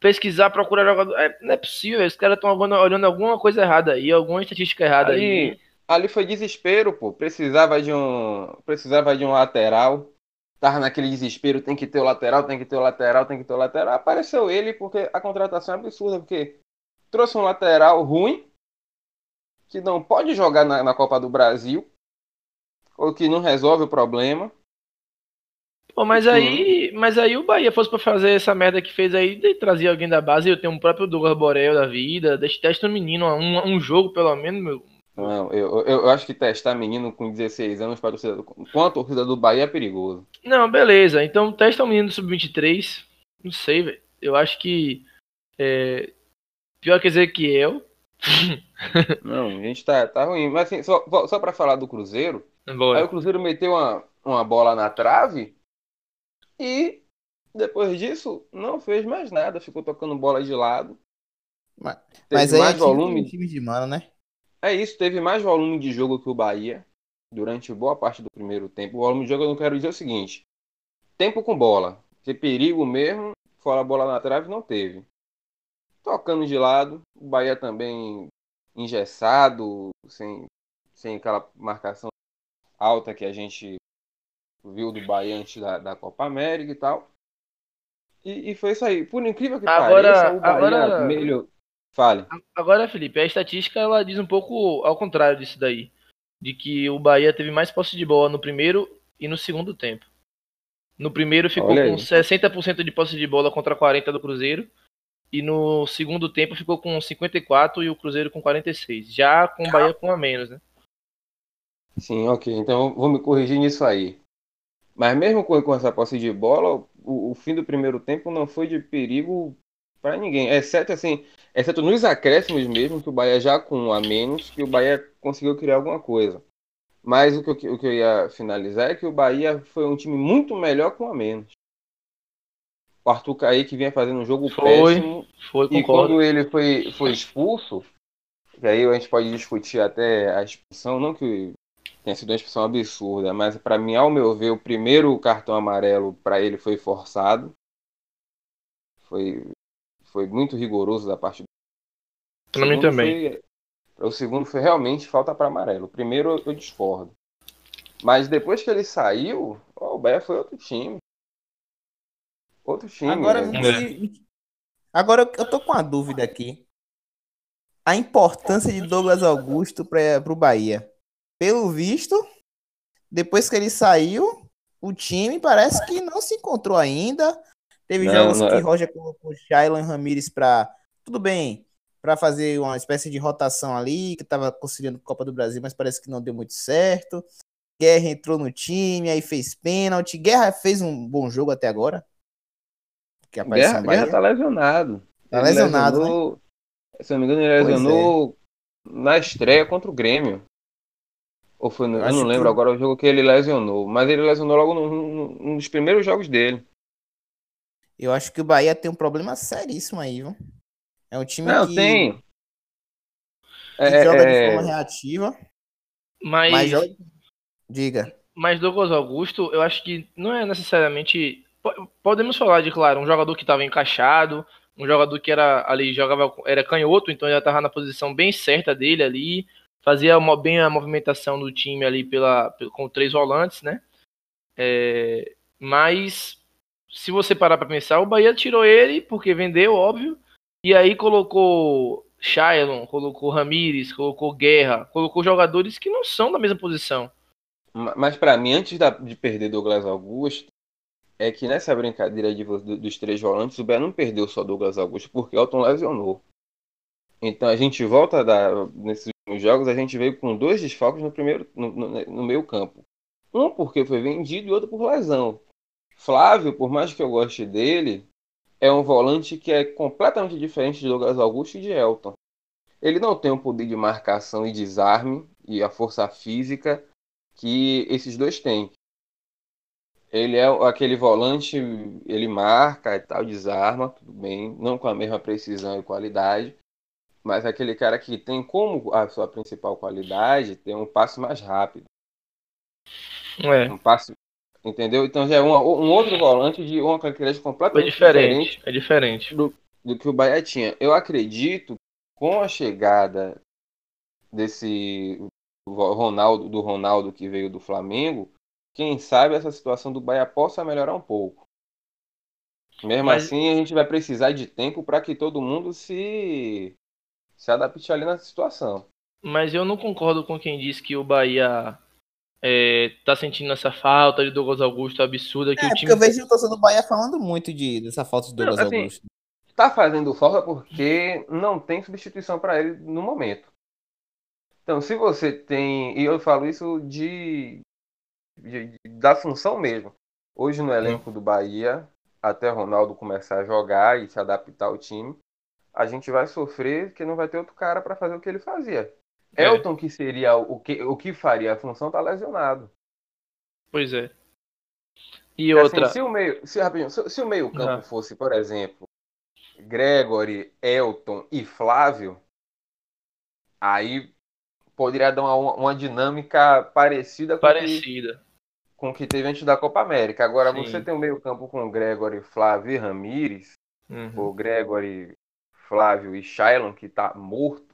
pesquisar, procurar jogador. É, não é possível, os caras estão olhando, alguma coisa errada aí, alguma estatística errada aí. Ali, ali foi desespero, pô. Precisava de um, precisava de um lateral. Tava naquele desespero, tem que ter o lateral, tem que ter o lateral, tem que ter o lateral. Apareceu ele porque a contratação é absurda, porque trouxe um lateral ruim que não pode jogar na, na Copa do Brasil ou que não resolve o problema. Pô, mas aí, mas aí o Bahia fosse pra fazer essa merda que fez aí, de trazer alguém da base, eu tenho um próprio Douglas Borel da vida, deixa testa no menino, um, um jogo pelo menos, meu. Não, eu, eu, acho que testar menino com 16 anos para torcida do, com a torcida do Bahia é perigoso. Não, beleza. Então testa o menino do sub-23. Não sei, velho. Eu acho que é, pior que Ezequiel. Não, a gente tá, tá ruim. Mas assim, só, só para falar do Cruzeiro, Aí Bora. o Cruzeiro meteu uma, uma bola na trave e depois disso não fez mais nada, ficou tocando bola de lado. Mas, Teve mas aí mais é time, volume. time de mano, né? É isso, teve mais volume de jogo que o Bahia durante boa parte do primeiro tempo. O volume de jogo eu não quero dizer o seguinte: tempo com bola, ter perigo mesmo, fora a bola na trave, não teve. Tocando de lado, o Bahia também engessado, sem, sem aquela marcação alta que a gente viu do Bahia antes da, da Copa América e tal. E, e foi isso aí. Por incrível que Agora- pareça, o Bahia agora- melhor. Fale. Agora, Felipe, a estatística ela diz um pouco ao contrário disso daí. De que o Bahia teve mais posse de bola no primeiro e no segundo tempo. No primeiro ficou com aí. 60% de posse de bola contra 40% do Cruzeiro. E no segundo tempo ficou com 54% e o Cruzeiro com 46%. Já com o Bahia com a menos, né? Sim, ok. Então vou me corrigir nisso aí. Mas mesmo com, essa posse de bola, o, o fim do primeiro tempo não foi de perigo para ninguém. Exceto assim, exceto nos acréscimos mesmo, que o Bahia já com a menos, que o Bahia conseguiu criar alguma coisa. Mas o que, eu, o que eu ia finalizar é que o Bahia foi um time muito melhor com a menos. O Arthur Kaique vinha fazendo um jogo Foi. péssimo. Foi, E quando ele foi, foi expulso, que aí a gente pode discutir até a expulsão, não que tenha sido uma expulsão absurda, mas para mim, ao meu ver, o primeiro cartão amarelo para ele foi forçado. Foi, foi muito rigoroso da parte do Pra mim também. foi- o segundo foi realmente falta para amarelo. O primeiro eu, eu discordo. Mas depois que ele saiu, ó, o Bahia foi outro time. Outro time. Agora, agora eu- tô com uma dúvida aqui. A importância de Douglas Augusto para o Bahia. Pelo visto, depois que ele saiu, o time parece que não se encontrou ainda. Teve Não, jogos não que é. Roger colocou o Shailan Ramírez para tudo bem, para fazer uma espécie de rotação ali, que estava conciliando com a Copa do Brasil, mas parece que não deu muito certo. Guerra entrou no time, aí fez pênalti. Guerra fez um bom jogo até agora. Que apareceu Guerra, Bahia. Guerra tá lesionado. Tá Ele lesionado, né? lesionou- Se eu não me engano, ele é. lesionou na estreia contra o Grêmio. Ou foi no, Eu eu, não lembro que- agora o jogo que ele lesionou. Mas ele lesionou logo num, dos primeiros jogos dele. Eu acho que o Bahia tem um problema seríssimo aí, viu? É um time Não, que, tem. que É, joga de é, forma reativa, Mas, mas joga. Diga. mas Douglas Augusto, eu acho que não é necessariamente. Po- Podemos falar de, claro, um jogador que estava encaixado, um jogador que era ali, jogava, era canhoto, então já estava na posição bem certa dele ali, fazia uma- bem a movimentação do time ali pela, com três volantes, né? É, mas se você parar para pensar, o Bahia tirou ele porque vendeu, óbvio, e aí colocou Shailon, colocou Ramires, colocou Guerra, colocou jogadores que não são da mesma posição. Ma- Mas pra mim, antes da- de perder Douglas Augusto, é que nessa brincadeira de do- dos três volantes, o Bahia não perdeu só Douglas Augusto, porque Elton lesionou. Então a gente volta a dar, nesses últimos jogos, a gente veio com dois desfalques no primeiro, no, no- no meio campo. Um porque foi vendido e outro por lesão. Flávio, por mais que eu goste dele, é um volante que é completamente diferente de Douglas Augusto e de Elton. Ele não tem o poder de marcação e desarme e a força física que esses dois têm. Ele é aquele volante, ele marca e tal, desarma, tudo bem, não com a mesma precisão e qualidade, mas é aquele cara que tem como a sua principal qualidade ter um passe mais rápido, É, um passe, entendeu? Então já é um, um outro volante de uma característica é completamente diferente, é diferente. do, do que o Bahia tinha. Eu acredito com a chegada desse Ronaldo, do Ronaldo que veio do Flamengo, quem sabe essa situação do Bahia possa melhorar um pouco. Mesmo Mas- assim, a gente vai precisar de tempo para que todo mundo se se adapte ali na situação. Mas eu não concordo com quem diz que o Bahia é, tá sentindo essa falta de Douglas Augusto absurda que É, o porque time eu vejo o torcedor do Bahia falando muito de, dessa falta de Douglas Não, assim, Augusto. Tá fazendo falta porque não tem substituição para ele no momento. Então, se você tem, e eu falo isso de, de- da função mesmo. Hoje no elenco do Bahia, até Ronaldo começar a jogar e se adaptar ao time, a gente vai sofrer que não vai ter outro cara para fazer o que ele fazia. É. Elton, que seria o que, o que faria a função, tá lesionado. Pois é. E Assim, outra, se o meio, se, rapidinho, se, se o meio campo Ah. fosse, por exemplo, Gregory, Elton e Flávio, aí poderia dar uma, uma dinâmica parecida com o que, parecida. com o que teve antes da Copa América. Agora, Sim. você tem o meio campo com Gregory, Flávio e Ramires, Uhum. ou Gregory, Flávio e Shailon, que tá morto,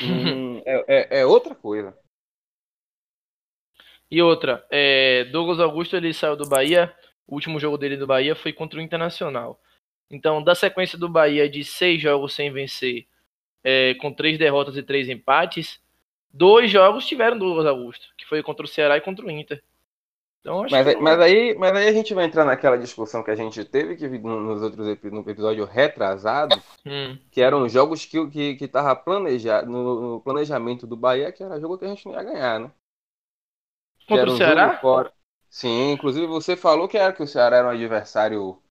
hum, é, é- é outra coisa. E outra, é, Douglas Augusto ele saiu do Bahia. O último jogo dele do Bahia foi contra o Internacional. Então, da sequência do Bahia de seis jogos sem vencer, é, com três derrotas e três empates, dois jogos tiveram Douglas Augusto, que foi contra o Ceará e contra o Inter. Então, acho Mas, que aí- mas, aí, mas aí a gente vai entrar naquela discussão que a gente teve que no- nos outros no episódio retrasado, Hum, que eram jogos que que que tava planejado no, no planejamento do Bahia, que era jogo que a gente não ia ganhar, né? Contra o um Ceará? fora. Sim, inclusive você falou que era que o Ceará era um adversário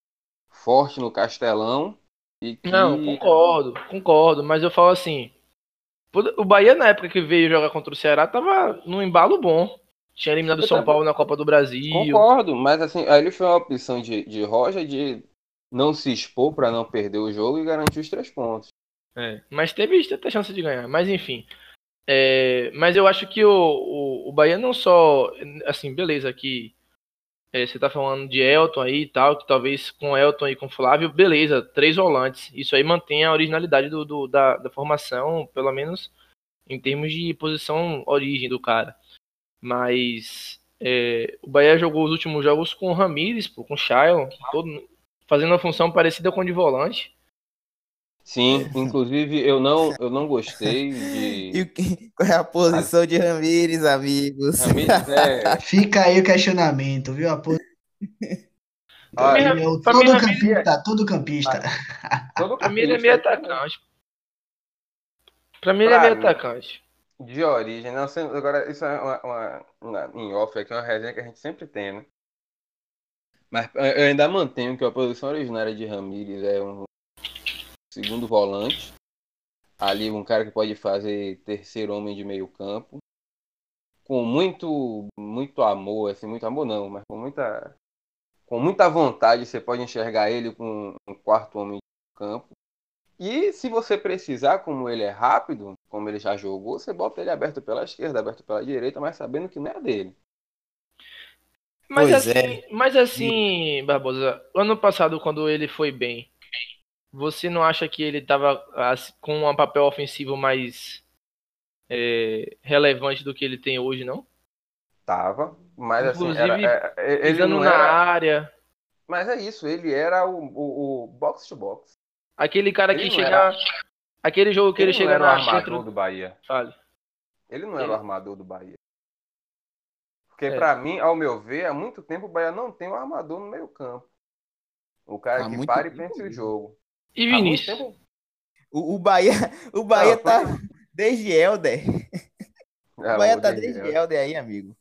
forte no Castelão que Não, concordo, concordo, mas eu falo assim, o Bahia na época que veio jogar contra o Ceará tava num embalo bom. Tinha eliminado o São. Paulo na Copa do Brasil. concordo, mas assim, aí foi uma opção de, de Roja de não se expor para não perder o jogo e garantir os três pontos. É, mas teve até chance de ganhar. Mas enfim. É, mas eu acho que o, o, o Bahia não só. Assim, beleza, que é, você tá falando de Elton aí e tal, que talvez com Elton e com Flávio, beleza, três volantes. Isso aí mantém a originalidade do, do- da, da formação, pelo menos em termos de posição origem do cara. Mas é, o Bahia jogou os últimos jogos com o Ramires, com o Shailon, todo, fazendo uma função parecida com a de volante. Sim, inclusive eu não eu não gostei de E o que- qual é a posição de Ramires, amigos? Ramires é, Fica aí o questionamento, viu? A po- olha, é mim, todo Ramires- campista, todo campista. todo Pra mim ele é meio campista- atacante. Pra mim ele é meio atacante. De origem, não sendo, agora isso é uma, uma, uma- em off aqui, uma resenha que a gente sempre tem, né? Mas eu ainda mantenho que a posição originária de Ramírez é um segundo volante. Ali um cara que pode fazer terceiro homem de meio campo. Com muito, muito amor, assim, muito amor não, mas com muita, com muita vontade você pode enxergar ele com um quarto homem de campo. E se você precisar, como ele é rápido, como ele já jogou, você bota ele aberto pela esquerda, aberto pela direita, mas sabendo que não é dele. Mas Pois assim, é. mas assim, Barbosa, ano passado, quando ele foi bem, você não acha que ele tava assim, com um papel ofensivo mais é, relevante do que ele tem hoje, não? Tava, mas assim, Inclusive, era, é, ele Pisando não na era. área. Mas é isso, ele era o, o, o box to box. Aquele cara Ele que chega. era- Aquele jogo que ele, não chega era o na armador dentro. do Bahia. Fale. Ele não era Ele- o armador do Bahia. Porque, É. pra mim, ao meu ver, há muito tempo o Bahia não tem um armador no meio campo. O cara Há que para e pensa o mesmo. jogo. E Vinícius? O, o Bahia, o Bahia Não, tá foi- desde Helder. É, O Bahia tá desde. Helder aí, amigo.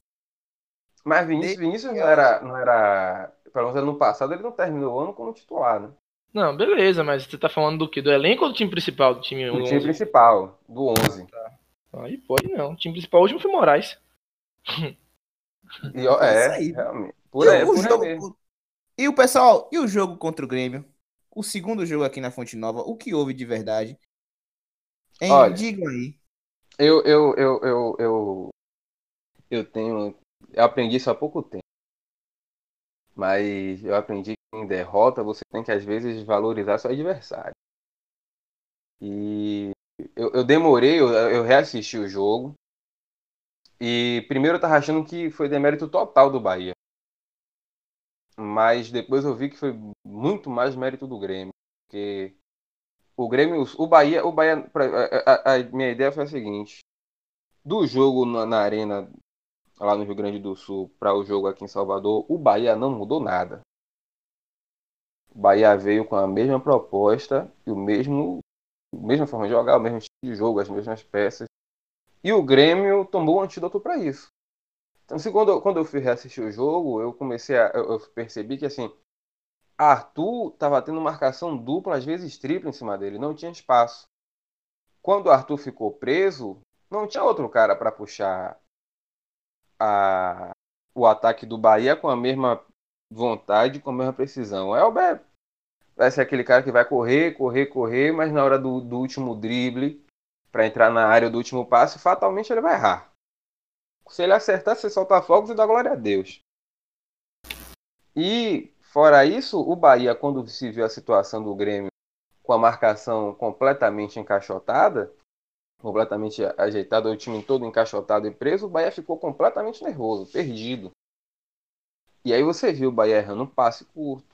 Mas Vinícius, Desde Vinícius não era, não era. Pelo menos ano passado ele não terminou o ano como titular, né? Não, beleza, mas você tá falando do quê? Do elenco ou do time principal? Do time Do 11? time principal, do 11. Aí pode não. O time principal hoje foi Moraes. E, ó, É é, isso aí. realmente. Por E aí, o por jogo- mesmo. E o pessoal, e o jogo contra o Grêmio? O segundo jogo aqui na Fonte Nova, o que houve de verdade? Hein, Olha. digam aí. Eu, eu, eu, eu, eu, eu tenho. Eu aprendi isso há pouco tempo. Mas eu aprendi que em derrota você tem que, às vezes, valorizar seu adversário. E eu, eu demorei, eu, eu reassisti o jogo. E primeiro eu tava achando que foi demérito total do Bahia. Mas depois eu vi que foi muito mais mérito do Grêmio. Porque o Grêmio, o Bahia, o Bahia, a, a- a minha ideia foi a seguinte: do jogo na, na arena lá no Rio Grande do Sul para o jogo aqui em Salvador, o Bahia não mudou nada. O Bahia veio com a mesma proposta e o mesmo, a mesma forma de jogar, o mesmo estilo de jogo, as mesmas peças. E o Grêmio tomou um antídoto para isso. Então, assim, quando, quando eu fui reassistir o jogo, eu comecei a. Eu, eu percebi que assim. Arthur estava tendo marcação dupla, às vezes tripla em cima dele, não tinha espaço. Quando Arthur ficou preso, não tinha outro cara para puxar a- o ataque do Bahia com a mesma vontade, com a mesma precisão. O Elber vai ser aquele cara que vai correr, correr, correr, mas na hora do, do último drible, para entrar na área do último passe, fatalmente ele vai errar. Se ele acertar, você solta fogos e dá glória a Deus. E, fora isso, o Bahia, quando se viu a situação do Grêmio com a marcação completamente encaixotada, completamente ajeitada, o time todo encaixotado e preso, o Bahia ficou completamente nervoso, perdido. E aí você viu o Bahia errando um passe curto,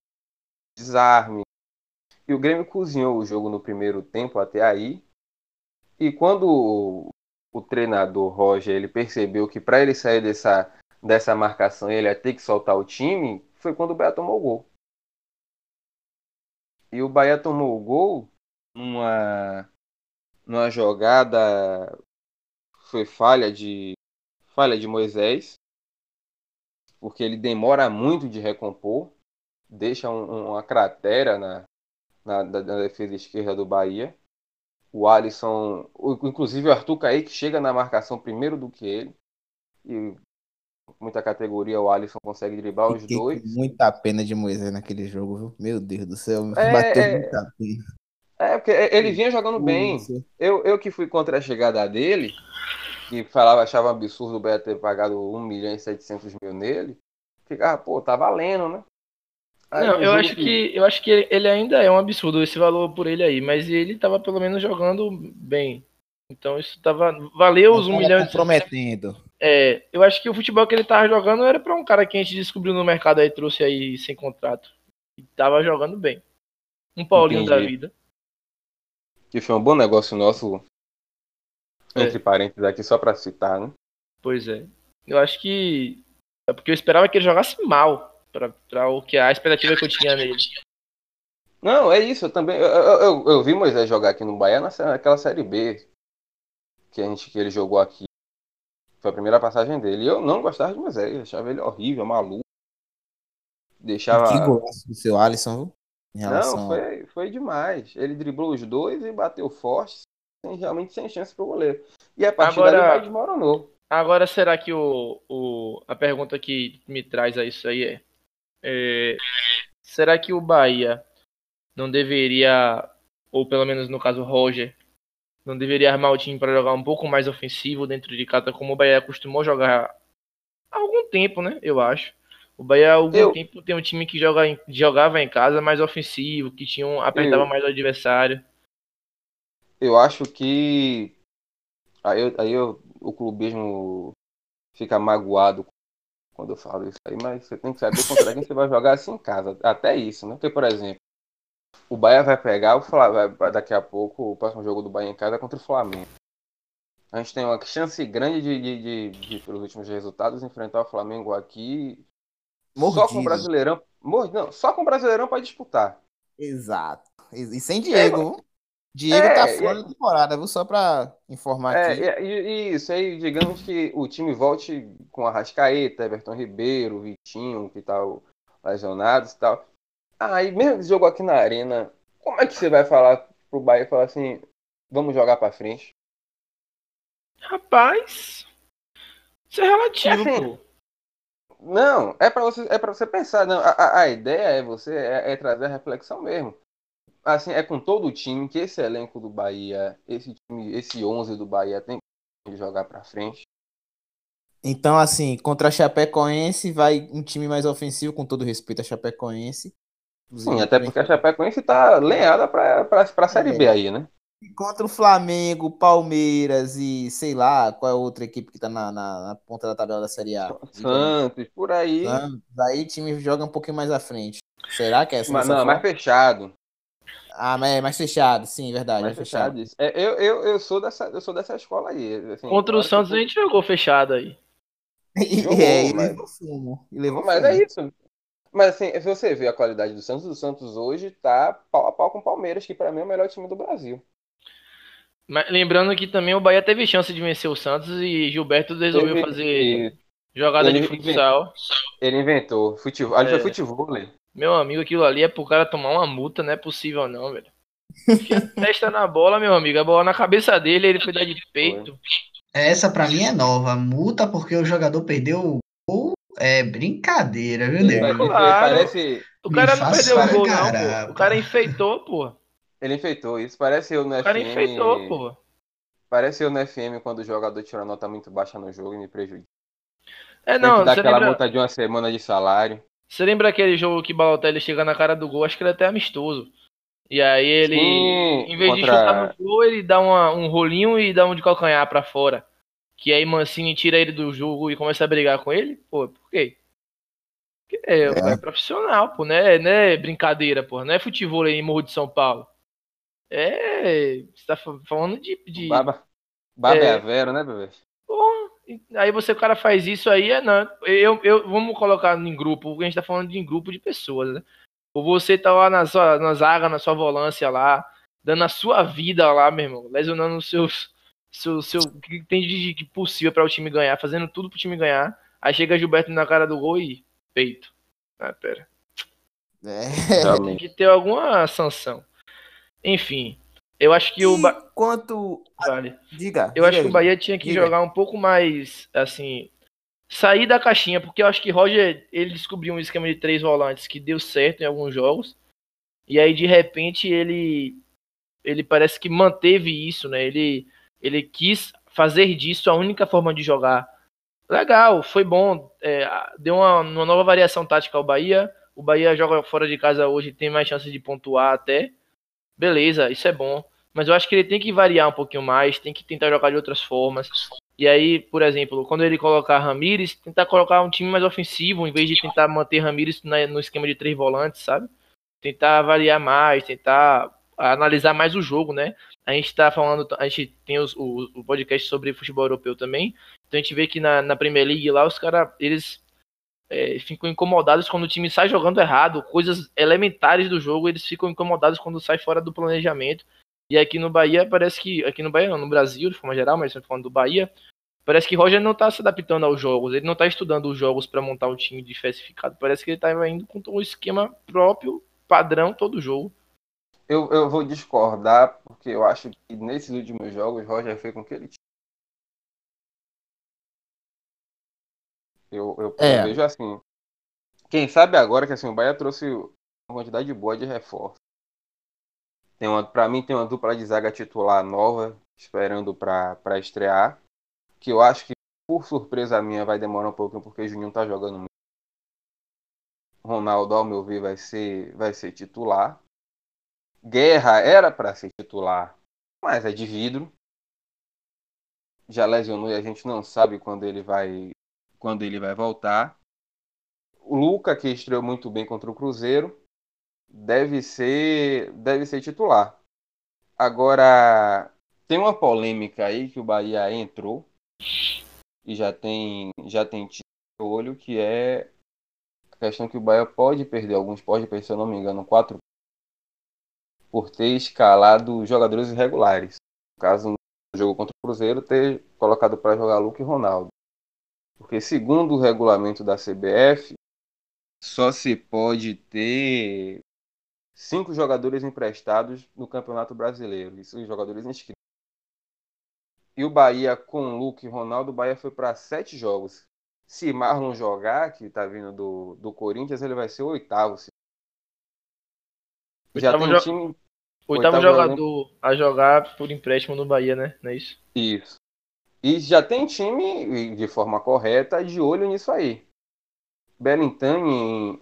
desarme. E o Grêmio cozinhou o jogo no primeiro tempo até aí. E quando o, treinador Roger ele percebeu que para ele sair dessa, dessa marcação ele ia ter que soltar o time, foi quando o Bahia tomou o gol. E o Bahia tomou o gol numa, numa jogada foi falha de falha de Moisés, porque ele demora muito de recompor, deixa um- uma cratera na, na, na defesa esquerda do Bahia. O Alisson, inclusive o Arthur Kaique chega na marcação primeiro do que ele. E muita categoria o Alisson consegue driblar os Fiquei dois. muita pena de Moisés naquele jogo, viu? Meu Deus do céu, É, bateu é. muita pena. É, porque ele vinha jogando bem. Eu, eu que fui contra a chegada dele, que falava, achava um absurdo o Bahia ter pagado 1 milhão e 700 mil nele, ficava, pô, tá valendo, né? Não, eu acho que eu acho que ele- ainda é um absurdo esse valor por ele aí, mas ele tava pelo menos jogando bem. Então isso tava valeu os um milhão de comprometendo. É, eu acho que o futebol que ele tava jogando era pra um cara que a gente descobriu no mercado aí, trouxe aí sem contrato. E tava jogando bem. Um Paulinho da Entendi. vida. Que foi um bom negócio nosso, É. entre parênteses aqui, só pra citar, né? Pois é. Eu acho que. É porque eu esperava que ele jogasse mal. Pra, pra o que a expectativa que eu tinha nele. Não, é isso, eu também. Eu, eu, eu- vi Moisés jogar aqui no Bahia naquela série B. que, a gente, que ele jogou aqui. Foi a primeira passagem dele. E eu não gostava de Moisés, eu achava ele horrível, maluco. Deixava. Que golaço do seu Alisson, relação Não, foi, foi demais. Ele driblou os dois e bateu forte, sem, realmente sem chance pro goleiro. E a partir Agora- daí desmoronou. Agora, será que o, o, a pergunta que me traz a isso aí é, é, Será que o Bahia não deveria, ou pelo menos no caso Roger, não deveria armar o time para jogar um pouco mais ofensivo dentro de casa, como o Bahia acostumou jogar há algum tempo, né? Eu acho. O Bahia há algum Eu- tempo tem um time que joga em- jogava em casa mais ofensivo, que tinha um, apertava Eu- mais o adversário. Eu acho que. Aí, eu, aí o clubismo fica magoado quando eu falo isso aí, mas você tem que saber contra quem você vai jogar assim em casa. Até isso, né? Porque, por exemplo, o Bahia vai pegar o Flamengo. Daqui a pouco, o próximo jogo do Bahia em casa é contra o Flamengo. A gente tem uma chance grande de, de, de- de, pelos últimos resultados, enfrentar o Flamengo aqui. Só com o Mordido. Brasileirão. Não, só com o Brasileirão para disputar. Exato. E e sem Diego. Diego É, tá fora da temporada, viu? Só pra informar aqui. É, e, e- isso aí, digamos que o time volte com Arrascaeta, Everton Ribeiro, Vitinho, que tá o- lesionados e tal. Aí, mesmo esse jogo aqui na arena, como é que você vai falar pro Bahia e falar assim, vamos jogar pra frente? Rapaz, isso é relativo, É assim, pô. Não, é pra você, é para você pensar, não. A, a- a ideia é você é, é trazer a reflexão mesmo. Assim, é com todo o time que esse elenco do Bahia, esse time, esse 11 do Bahia tem que jogar pra frente. Então, assim, contra a Chapecoense, vai um time mais ofensivo, com todo respeito a Chapecoense. Sim, até porque a Chapecoense tá lenhada pra, pra, pra Série É. B aí, né? Contra o Flamengo, Palmeiras e sei lá qual é a outra equipe que tá na, na- na ponta da tabela da Série A. Santos, por aí. Santos. Aí o time joga um pouquinho mais à frente. Será que é essa Mas, não, mais forma? fechado. Ah, mas é mais fechado, sim, verdade, Mais é fechado. fechado. É, eu, eu, eu, sou dessa, eu sou dessa escola aí. assim, Contra o claro que Santos a gente jogou fechado aí. E, Jogou, é, e mas- levou fumo. E levou Mas fumo. é isso. Mas assim, se você vê a qualidade do Santos, o Santos hoje tá pau a pau com o Palmeiras, que pra mim é o melhor time do Brasil. Mas lembrando que também o Bahia teve chance de vencer o Santos e Gilberto resolveu Teve- fazer jogada de ele- futsal. Ele inventou. Futebol, ali É. foi futebol, né? Meu amigo, aquilo ali é pro cara tomar uma multa, não é possível não, velho. Testa na bola, meu amigo. A bola na cabeça dele, ele foi dar de peito. Essa pra mim é nova. Multa porque o jogador perdeu o gol. É brincadeira, viu, nego? Ele- Claro. Parece. O cara não perdeu o gol, não, pô. O cara enfeitou, pô. Ele enfeitou isso. Parece eu no O cara FM. enfeitou, pô. Parece eu no FM quando o jogador tira nota muito baixa no jogo e me prejudica. É, Tem não, que dar você aquela lembra, multa de uma semana de salário. Você lembra aquele jogo que Balotelli chega na cara do gol? Acho que ele é até amistoso. E aí ele, Sim, em vez de contra- chutar no gol, ele dá uma- um rolinho e dá um de calcanhar pra fora. Que aí Mancini tira ele do jogo e começa a brigar com ele? Pô, por quê? Porque é, o cara é profissional, pô, né? Não é brincadeira, pô. Não é futebol aí em Morro de São Paulo. É. Você tá fa- falando de. de Baba, baba é, É. a Vera, né, bebê? Porra, aí você, o cara faz isso aí, é não. Eu, eu, vamos colocar em grupo, porque a gente tá falando de em grupo de pessoas, né? Ou você tá lá na sua na zaga, na sua volância lá, dando a sua vida lá, meu irmão, lesionando os seus. Seu, seu, o que tem de de possível para o time ganhar, fazendo tudo pro time ganhar. Aí chega Gilberto na cara do gol e peito. Ah, pera. É. Tem que ter alguma sanção. Enfim, eu acho que o. Ba- Quanto. Vale. Diga. Eu diga acho que aí. o Bahia tinha que Diga. jogar um pouco mais, assim, sair da caixinha, porque eu acho que Roger, ele descobriu um esquema de três volantes que deu certo em alguns jogos, e aí de repente ele ele parece que manteve isso, né? Ele ele quis fazer disso a única forma de jogar. Legal, foi bom, é, deu uma, uma nova variação tática ao Bahia. O Bahia joga fora de casa hoje, tem mais chance de pontuar até. Beleza, isso é bom. Mas eu acho que ele tem que variar um pouquinho mais, tem que tentar jogar de outras formas. E aí, por exemplo, quando ele colocar Ramires, tentar colocar um time mais ofensivo, em vez de tentar manter Ramires no esquema de três volantes, sabe? Tentar variar mais, tentar analisar mais o jogo, né? A gente tá falando, a gente tem os- o, o podcast sobre futebol europeu também. Então a gente vê que na, na Premier League lá, os caras, eles é, ficam incomodados quando o time sai jogando errado, coisas elementares do jogo, eles ficam incomodados quando sai fora do planejamento. E aqui no Bahia, parece que. Aqui no Bahia, não, no Brasil, de forma geral, mas falando do Bahia, parece que Roger não tá se adaptando aos jogos. Ele não tá estudando os jogos para montar um time diversificado. Parece que ele tá indo com um esquema próprio, padrão, todo jogo. Eu, eu vou discordar, porque eu acho que nesses últimos jogos, Roger foi com que Eu, eu, É. eu vejo assim. Quem sabe agora que assim, o Bahia trouxe uma quantidade boa de reforço. Tem uma, pra mim tem uma dupla de zaga titular nova, esperando pra, pra estrear. Que eu acho que, por surpresa minha, vai demorar um pouquinho, porque o Juninho tá jogando muito. Ronaldo, ao meu ver, vai ser, vai ser titular. Guerra era para ser titular, mas é de vidro. Já lesionou e a gente não sabe quando ele vai quando ele vai voltar. O Luca, que estreou muito bem contra o Cruzeiro, deve ser deve ser titular. Agora tem uma polêmica aí que o Bahia entrou e já tem já tem tiro no olho que é a questão que o Bahia pode perder alguns pode perder, se eu não me engano, quatro por ter escalado jogadores irregulares. No caso, no jogo contra o Cruzeiro, ter colocado para jogar Luke e Ronaldo. Porque, segundo o regulamento da CBF, só se pode ter cinco jogadores emprestados no Campeonato Brasileiro. Isso os jogadores inscritos. E o Bahia, com Luke e Ronaldo, o Bahia foi para sete jogos. Se Marlon jogar, que está vindo do, do Corinthians, ele vai ser o oitavo. Já Oitavo tem jo- time Oitavo Oitavo jogador a jogar por empréstimo no Bahia, né? Não é isso? Isso. E já tem time, de forma correta, de olho nisso aí. Belintani, em,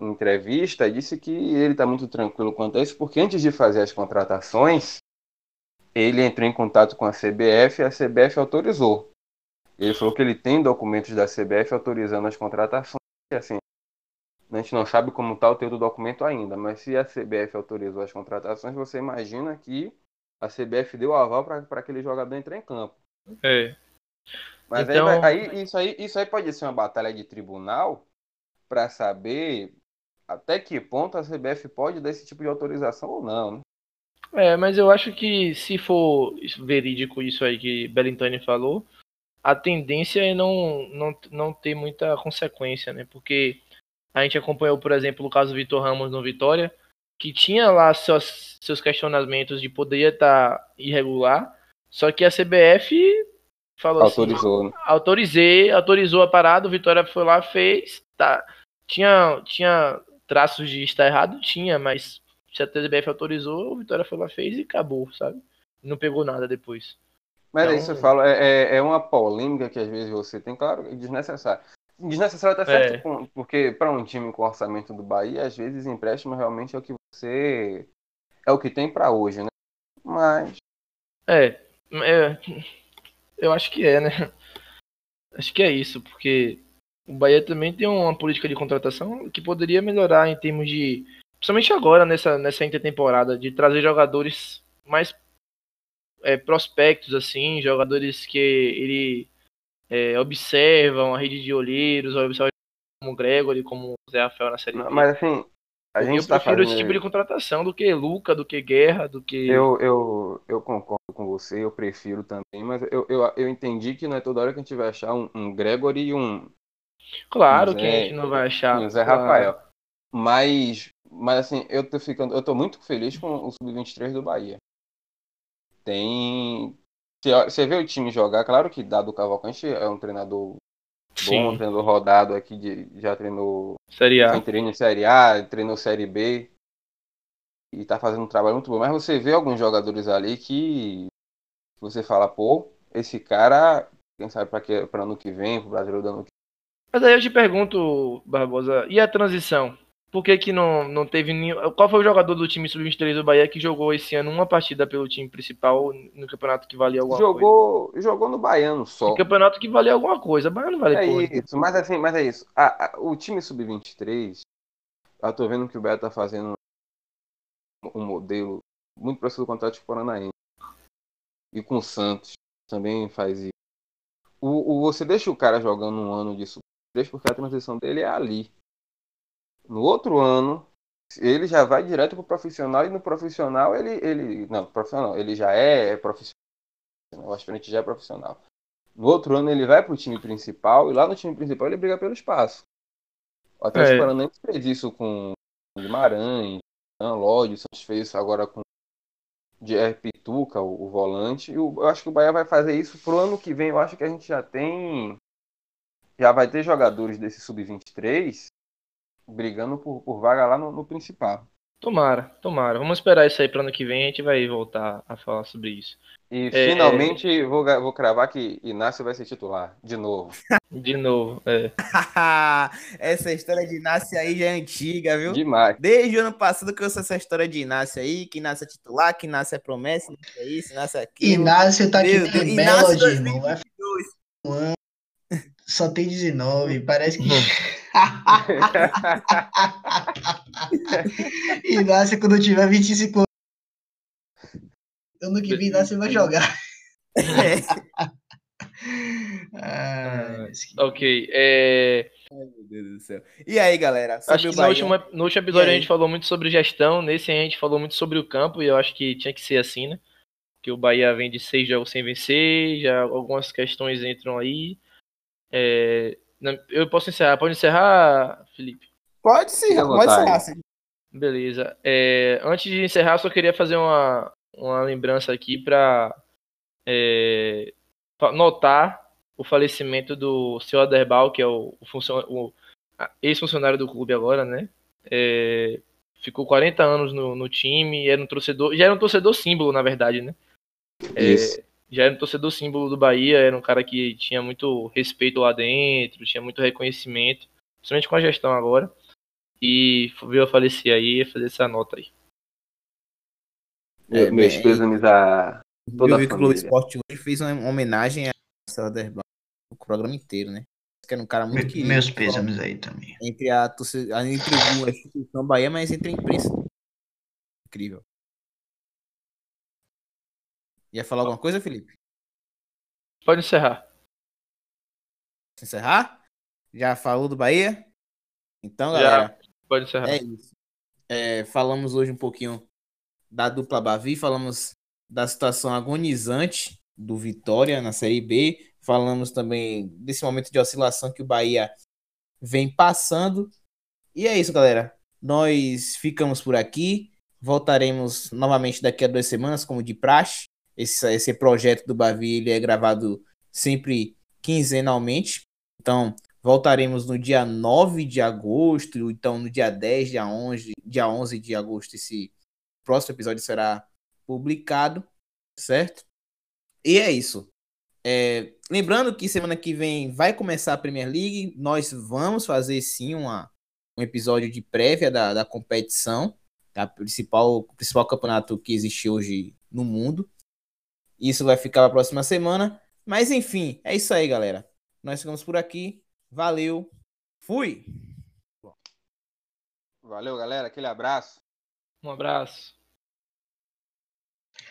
em entrevista, disse que ele está muito tranquilo quanto a isso, porque antes de fazer as contratações, ele entrou em contato com a CBF e a CBF autorizou. Ele falou que ele tem documentos da CBF autorizando as contratações. Assim, a gente não sabe como está o teu do documento ainda, mas se a CBF autorizou as contratações, você imagina que a CBF deu aval para aquele jogador entrar em campo. É. Mas Então- aí, aí, isso aí, isso aí pode ser uma batalha de tribunal para saber até que ponto a CBF pode dar esse tipo de autorização ou não. Né? É, mas eu acho que se for verídico isso aí que Bellintani falou, a tendência é não, não, não ter muita consequência, né? Porque a gente acompanhou, por exemplo, o caso do Vitor Ramos no Vitória, que tinha lá seus, seus questionamentos de poderia estar irregular, só que a CBF falou assim, Autorizou. Né? autorizei, autorizou a parada, o Vitória foi lá, fez, tá. Tinha, tinha traços de estar errado? Tinha, mas se a TBF autorizou, o Vitória foi lá, fez e acabou, sabe? Não pegou nada depois. Mas Então- é isso que eu falo, é, é- é uma polêmica que às vezes você tem, claro, é desnecessário. Desnecessário até certo É. ponto, porque para um time com orçamento do Bahia, às vezes empréstimo realmente é o que você. é o que tem para hoje, né? Mas. É, é, eu acho que é, né? Acho que é isso, porque o Bahia também tem uma política de contratação que poderia melhorar em termos de, principalmente agora nessa nessa intertemporada, de trazer jogadores mais é, prospectos assim, jogadores que ele é, observam a rede de olheiros, observam como o Gregory, como o Zé Rafael na série. Mas assim, a eu gente tá prefiro fazendo. esse tipo de contratação do que Luca, do que Guerra, do que Eu, eu, eu concordo com você, eu prefiro também, mas eu, eu, eu entendi que não é toda hora que a gente vai achar um, um Gregory e um, Claro Zé- que a gente não vai achar. um Zé claro. Rafael. Mas, mas assim, eu tô ficando, eu tô muito feliz com o Sub-23 do Bahia. Tem. Você, você vê o time jogar, claro que Dado Cavalcante é um treinador bom, Sim, treinador rodado aqui, de, já treinou Série A. treino Série A, treinou Série B e tá fazendo um trabalho muito bom. Mas você vê alguns jogadores ali que você fala, pô, esse cara, quem sabe pra, que, pra ano que vem, pro brasileiro do ano que Mas aí eu te pergunto, Barbosa, e a transição? Por que, que não, não teve nenhum. Qual foi o jogador do time sub-23 do Bahia que jogou esse ano uma partida pelo time principal no campeonato que valia alguma coisa? jogou, jogou no Baiano só. No campeonato que valia alguma coisa. Bahia não vale É porra. isso, mas assim, mas é isso. A- a- o time sub-23, eu tô vendo que o Bahia tá fazendo um modelo muito parecido com o Atlético Paranaense. E com o Santos também faz isso. O, o- você deixa o cara jogando um ano de sub-23 porque a transição dele é ali. No outro ano, ele já vai direto pro profissional e no profissional ele, ele não, profissional, ele já é profissional. O aspirante já é profissional. No outro ano ele vai pro time principal e lá no time principal ele briga pelo espaço. O Atlético É. Paranaense fez isso com Guimarães, Lodge, o Santos fez isso agora com Dier Pituca, o, o volante. E o- eu acho que o Bahia vai fazer isso pro ano que vem. Eu acho que a gente já tem. Já vai ter jogadores desse Sub-23 brigando por, por vaga lá no, no principal. Tomara, tomara. Vamos esperar isso aí para ano que vem, a gente vai voltar a falar sobre isso. E É, finalmente vou, ga- vou cravar que Inácio vai ser titular, de novo. De novo, é. essa história de Inácio aí já é antiga, viu? Demais. Desde o ano passado que eu ouço essa história de Inácio aí, que Inácio é titular, que Inácio é promessa, Inácio é isso, Inácio é aquilo. Inácio tá aqui Deus, Inácio Melody, irmão. Vai 2022. Só tem 19, parece que. Inácio, quando tiver 25 anos. Ano que vem, Inácio vai jogar. É. Ai, mas que- Ok, é... Meu Deus do céu. E aí, galera? Sobre Acho que no último, no último episódio E a gente falou muito sobre gestão, nesse a gente falou muito sobre o campo, e eu acho que tinha que ser assim, né? Que o Bahia vem de seis jogos sem vencer, já algumas questões entram aí. É, Eu posso encerrar, pode encerrar, Felipe? Pode sim, Fica pode vontade. ser. sim. Beleza. É, antes de encerrar, só queria fazer uma, uma lembrança aqui para notar o falecimento do seu Aderbal, que é o, o funcion- o a- ex-funcionário do clube agora, né? É, ficou 40 anos no, no time, era um torcedor, já era um torcedor símbolo, na verdade, né? É, Isso. Já era um torcedor símbolo do Bahia, era um cara que tinha muito respeito lá dentro, tinha muito reconhecimento, principalmente com a gestão agora. E veio a falecer aí, ia fazer essa nota aí. É, Meus bem, pêsames a toda Eu a vi que o Globo família. Esporte hoje fez uma homenagem a Celderbal o programa inteiro, né? Que era um cara muito Me- querido. Meus pêsames aí também. Entre a torcida, entre a instituição Bahia, mas entre a imprensa. Incrível. Ia falar alguma coisa, Felipe? Pode encerrar. Encerrar? Já falou do Bahia? Então, Já. galera, Pode encerrar. é isso. É, falamos hoje um pouquinho da dupla Bavi, falamos da situação agonizante do Vitória na Série B, falamos também desse momento de oscilação que o Bahia vem passando. E é isso, galera. Nós ficamos por aqui. Voltaremos novamente daqui a duas semanas, como de praxe. Esse, esse projeto do Bavi ele é gravado sempre quinzenalmente. Então, voltaremos no dia 9 de agosto, então no dia 10, dia 11, dia 11 de agosto, esse próximo episódio será publicado, certo? E é isso. É, lembrando que semana que vem vai começar a Premier League, nós vamos fazer sim uma, um episódio de prévia da, da competição, da principal, principal campeonato que existe hoje no mundo. Isso vai ficar para a próxima semana. Mas enfim, é isso aí, galera. Nós ficamos por aqui. Valeu. Fui. Valeu, galera. Aquele abraço. Um abraço.